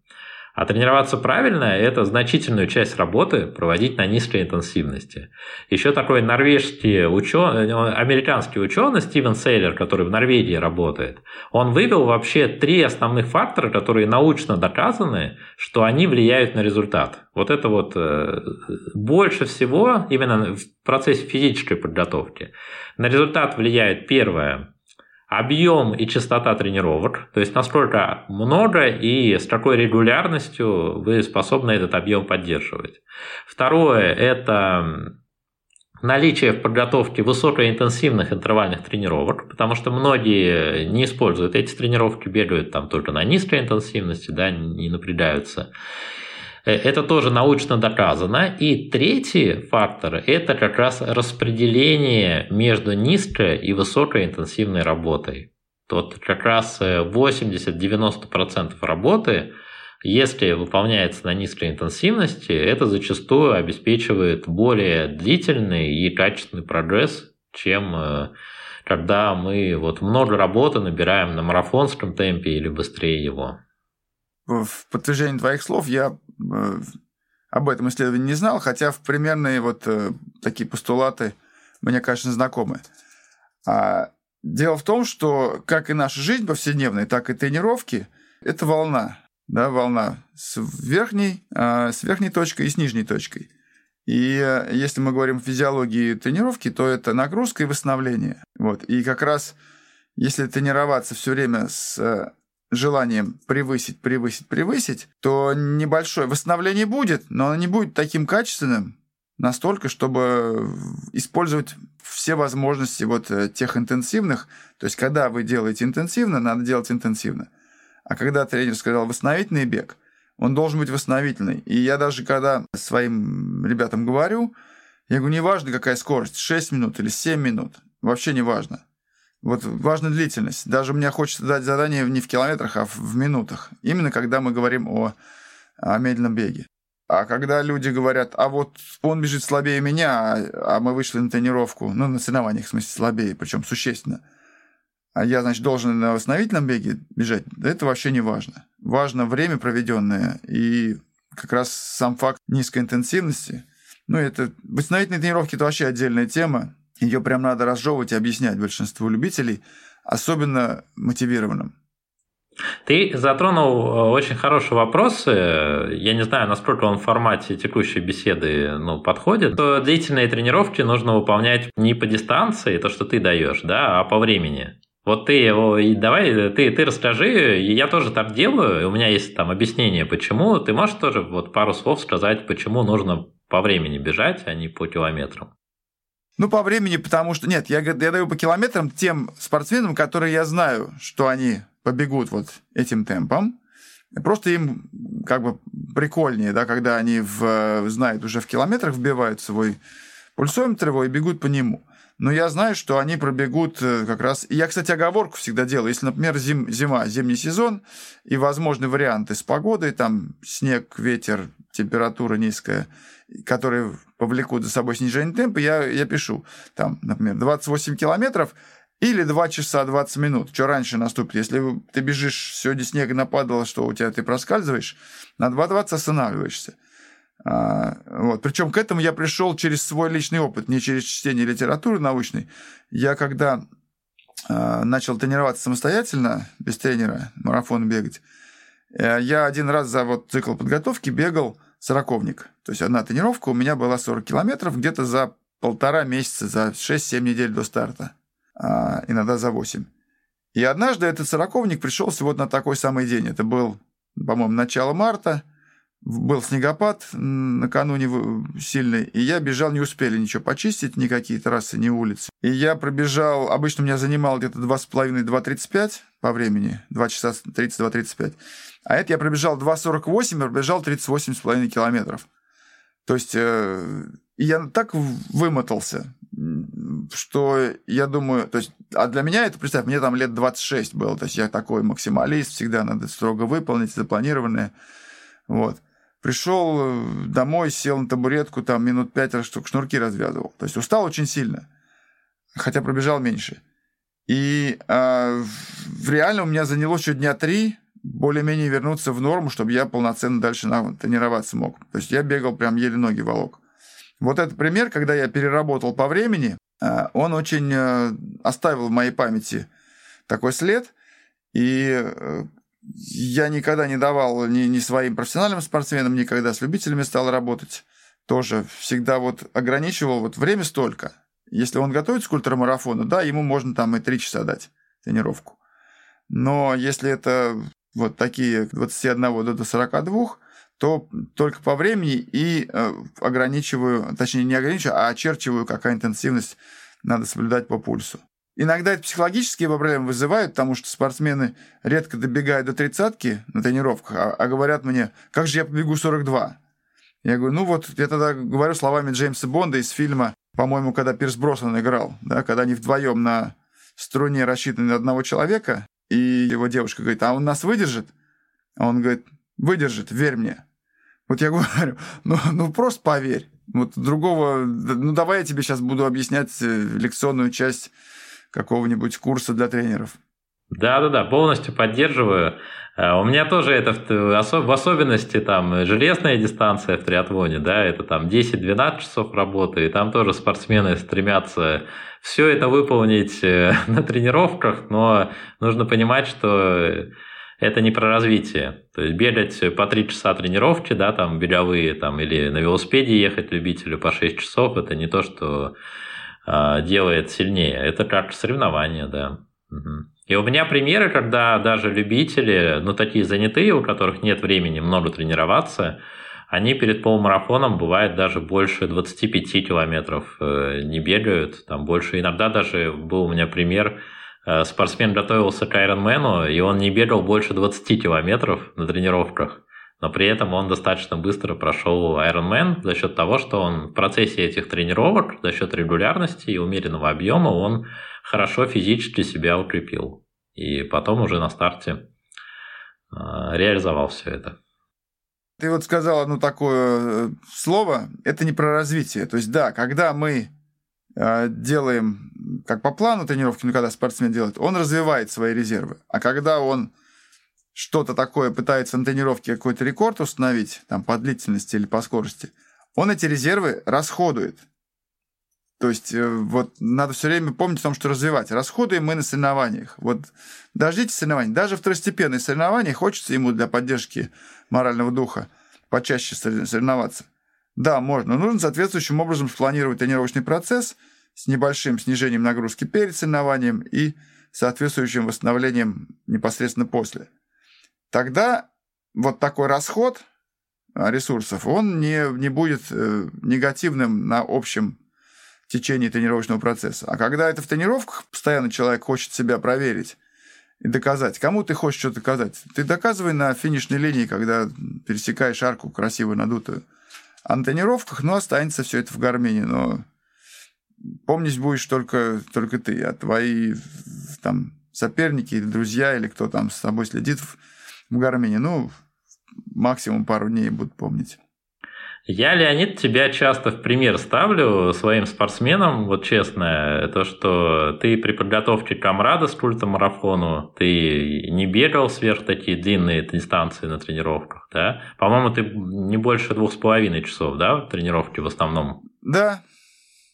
А тренироваться правильно – это значительную часть работы проводить на низкой интенсивности. Еще такой норвежский ученый, американский ученый Стивен Сейлер, который в Норвегии работает, он вывел вообще три основных фактора, которые научно доказаны, что они влияют на результат. Вот это вот э, больше всего именно в процессе физической подготовки. На результат влияет первое объем и частота тренировок, то есть насколько много и с какой регулярностью вы способны этот объем поддерживать. Второе – это наличие в подготовке высокоинтенсивных интервальных тренировок, потому что многие не используют эти тренировки, бегают там только на низкой интенсивности, да, не напрягаются. Э, это тоже научно доказано. И третий фактор – это как раз распределение между низкой и высокой интенсивной работой. Тут как раз 80-90% работы, если выполняется на низкой интенсивности, это зачастую обеспечивает более длительный и качественный прогресс, чем э, когда мы вот много работы набираем на марафонском темпе или быстрее его в подтверждение твоих слов я э, об этом исследовании не знал, хотя в примерные вот э, такие постулаты мне, конечно, знакомы. А дело в том, что как и наша жизнь повседневная, так и тренировки – это волна, да, волна с верхней, а, с верхней точкой и с нижней точкой. И э, если мы говорим о физиологии тренировки, то это нагрузка и восстановление. Вот. И как раз если тренироваться все время с желанием превысить, превысить, превысить, то небольшое восстановление будет, но оно не будет таким качественным настолько, чтобы использовать все возможности вот э, тех интенсивных. То есть, когда вы делаете интенсивно, надо делать интенсивно. А когда тренер сказал восстановительный бег, он должен быть восстановительный. И я даже когда своим ребятам говорю, я говорю, неважно, какая скорость, 6 минут или 7 минут, вообще не важно. Вот важна длительность. Даже мне хочется дать задание не в километрах, а в минутах. Именно когда мы говорим о, о медленном беге. А когда люди говорят, а вот он бежит слабее меня, а, а мы вышли на тренировку, ну, на соревнованиях, в смысле, слабее, причем существенно, а я, значит, должен на восстановительном беге бежать, это вообще не важно. Важно время проведенное и как раз сам факт низкой интенсивности. Ну, это восстановительные тренировки – это вообще отдельная тема. Ее прям надо разжевывать и объяснять большинству любителей, особенно мотивированным. Ты затронул э, очень хороший вопрос. Я не знаю, насколько он в формате текущей беседы ну, подходит. То длительные тренировки нужно выполнять не по дистанции, то, что ты даешь, да, а по времени. Вот ты и давай, ты, ты расскажи, я тоже так делаю, у меня есть там объяснение, почему. Ты можешь тоже вот пару слов сказать, почему нужно по времени бежать, а не по километрам? Ну, по времени, потому что... Нет, я, я даю по километрам тем спортсменам, которые я знаю, что они побегут вот этим темпом. Просто им как бы прикольнее, да, когда они в, знают уже в километрах, вбивают свой пульсометр его и бегут по нему. Но я знаю, что они пробегут э, как раз... И я, кстати, оговорку всегда делаю. Если, например, зим, зима, зимний сезон, и возможны варианты с погодой, там снег, ветер, температура низкая, которые повлекут за собой снижение темпа, я, я пишу, там, например, 28 километров или 2 часа 20 минут. Что раньше наступит? Если ты бежишь, сегодня снег нападало, что у тебя ты проскальзываешь, на 2.20 останавливаешься. А, вот. Причем к этому я пришел через свой личный опыт, не через чтение литературы научной. Я когда а, начал тренироваться самостоятельно, без тренера, марафон бегать, э, я один раз за вот цикл подготовки бегал сороковник. То есть одна тренировка у меня была 40 километров где-то за полтора месяца, за 6-7 недель до старта, а, иногда за 8. И однажды этот сороковник пришелся вот на такой самый день. Это был, по-моему, начало марта – был снегопад накануне сильный, и я бежал, не успели ничего почистить, никакие трассы, ни улицы. И я пробежал, обычно меня занимал где-то 2,5-2,35 по времени, 2 часа 32-35. А это я пробежал 2,48 пробежал 38,5 километров. То есть э, я так вымотался, что я думаю, то есть, а для меня это, представь, мне там лет 26 было, то есть я такой максималист, всегда надо строго выполнить запланированное. Вот. Пришел э, домой, сел на табуретку, там минут пять штук шнурки развязывал. То есть устал очень сильно, хотя пробежал меньше. И э, реально у меня заняло еще дня три более-менее вернуться в норму, чтобы я полноценно дальше тренироваться мог. То есть я бегал прям еле ноги волок. Вот этот пример, когда я переработал по времени, э, он очень э, оставил в моей памяти такой след. И э, я никогда не давал ни, ни своим профессиональным спортсменам, никогда с любителями стал работать. Тоже всегда вот ограничивал вот время столько. Если он готовится к ультрамарафону, да, ему можно там и 3 часа дать тренировку. Но если это вот такие 21 до 42, то только по времени и э, ограничиваю, точнее не ограничиваю, а очерчиваю, какая интенсивность надо соблюдать по пульсу. Иногда это психологические проблемы вызывают, потому что спортсмены редко добегают до тридцатки на тренировках, а, а говорят мне, как же я побегу 42? Я говорю, ну вот, я тогда говорю словами Джеймса Бонда из фильма, по-моему, когда Пирс Броснан играл, да, когда они вдвоем на струне рассчитаны на одного человека, и его девушка говорит, а он нас выдержит? А он говорит, выдержит, верь мне. Вот я говорю, ну, ну просто поверь. Вот другого, ну давай я тебе сейчас буду объяснять э, лекционную часть какого-нибудь курса для тренеров. Да-да-да, полностью поддерживаю. Э, у меня тоже это в особенности там железная дистанция в триатлоне, да, это там 10-12 часов работы, и там тоже спортсмены стремятся все это выполнить э, на тренировках, но нужно понимать, что это не про развитие. То есть бегать по 3 часа тренировки, да, там беговые, там, или на велосипеде ехать любителю по 6 часов, это не то, что делает сильнее. Это как соревнование, да. И у меня примеры, когда даже любители, ну такие занятые, у которых нет времени много тренироваться, они перед полумарафоном бывает даже больше 25 километров э, не бегают, там больше. Иногда даже был у меня пример, э, спортсмен готовился к Айронмену, и он не бегал больше 20 километров на тренировках но при этом он достаточно быстро прошел Ironman за счет того, что он в процессе этих тренировок, за счет регулярности и умеренного объема, он хорошо физически себя укрепил. И потом уже на старте а, реализовал все это. Ты вот сказал одно такое э, слово, это не про развитие. То есть да, когда мы э, делаем как по плану тренировки, ну когда спортсмен делает, он развивает свои резервы. А когда он что-то такое пытается на тренировке какой-то рекорд установить, там, по длительности или по скорости, он эти резервы расходует. То есть э, вот надо все время помнить о том, что развивать. Расходуем мы на соревнованиях. Вот дождитесь соревнований. Даже второстепенные соревнования хочется ему для поддержки морального духа почаще соревноваться. Да, можно, но нужно соответствующим образом спланировать тренировочный процесс с небольшим снижением нагрузки перед соревнованием и соответствующим восстановлением непосредственно после. Тогда вот такой расход а, ресурсов, он не, не будет э, негативным на общем течение тренировочного процесса. А когда это в тренировках, постоянно человек хочет себя проверить и доказать. Кому ты хочешь что-то доказать? Ты доказывай на финишной линии, когда пересекаешь арку красиво надутую. А на тренировках, ну, останется все это в гармонии, но помнить будешь только, только ты, а твои там соперники, друзья или кто там с тобой следит в гармонии, ну, максимум пару дней будут помнить. Я, Леонид, тебя часто в пример ставлю своим спортсменам, вот честно, то, что ты при подготовке комрада с ультрамарафону, ты не бегал сверх такие длинные дистанции на тренировках, да? По-моему, ты не больше двух с половиной часов, да, в тренировке в основном? Да,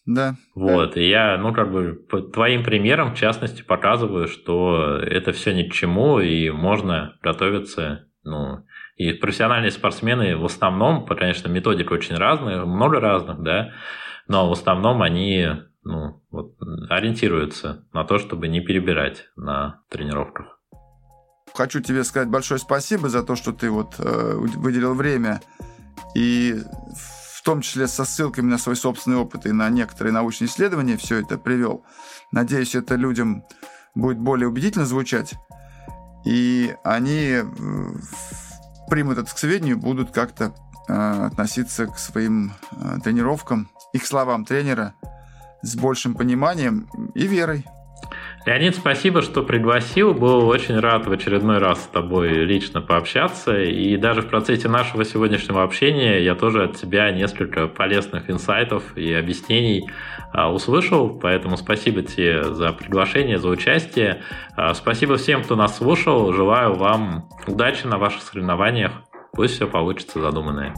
да. Вот, и я, ну, как бы, по твоим примерам, в частности, показываю, что это все ни к чему, и можно готовиться, ну, и профессиональные спортсмены в основном, конечно, методика очень разная, много разных, да, но в основном они ну, вот, ориентируются на то, чтобы не перебирать на тренировках. Хочу тебе сказать большое спасибо за то, что ты вот э, выделил время и том числе со ссылками на свой собственный опыт и на некоторые научные исследования все это привел. Надеюсь, это людям будет более убедительно звучать. И они примут это к сведению, будут как-то э, относиться к своим э, тренировкам и к словам тренера с большим пониманием и верой. Леонид, спасибо, что пригласил. Был очень рад в очередной раз с тобой лично пообщаться. И даже в процессе нашего сегодняшнего общения я тоже от тебя несколько полезных инсайтов и объяснений а, услышал. Поэтому спасибо тебе за приглашение, за участие. А, спасибо всем, кто нас слушал. Желаю вам удачи на ваших соревнованиях. Пусть все получится задуманное.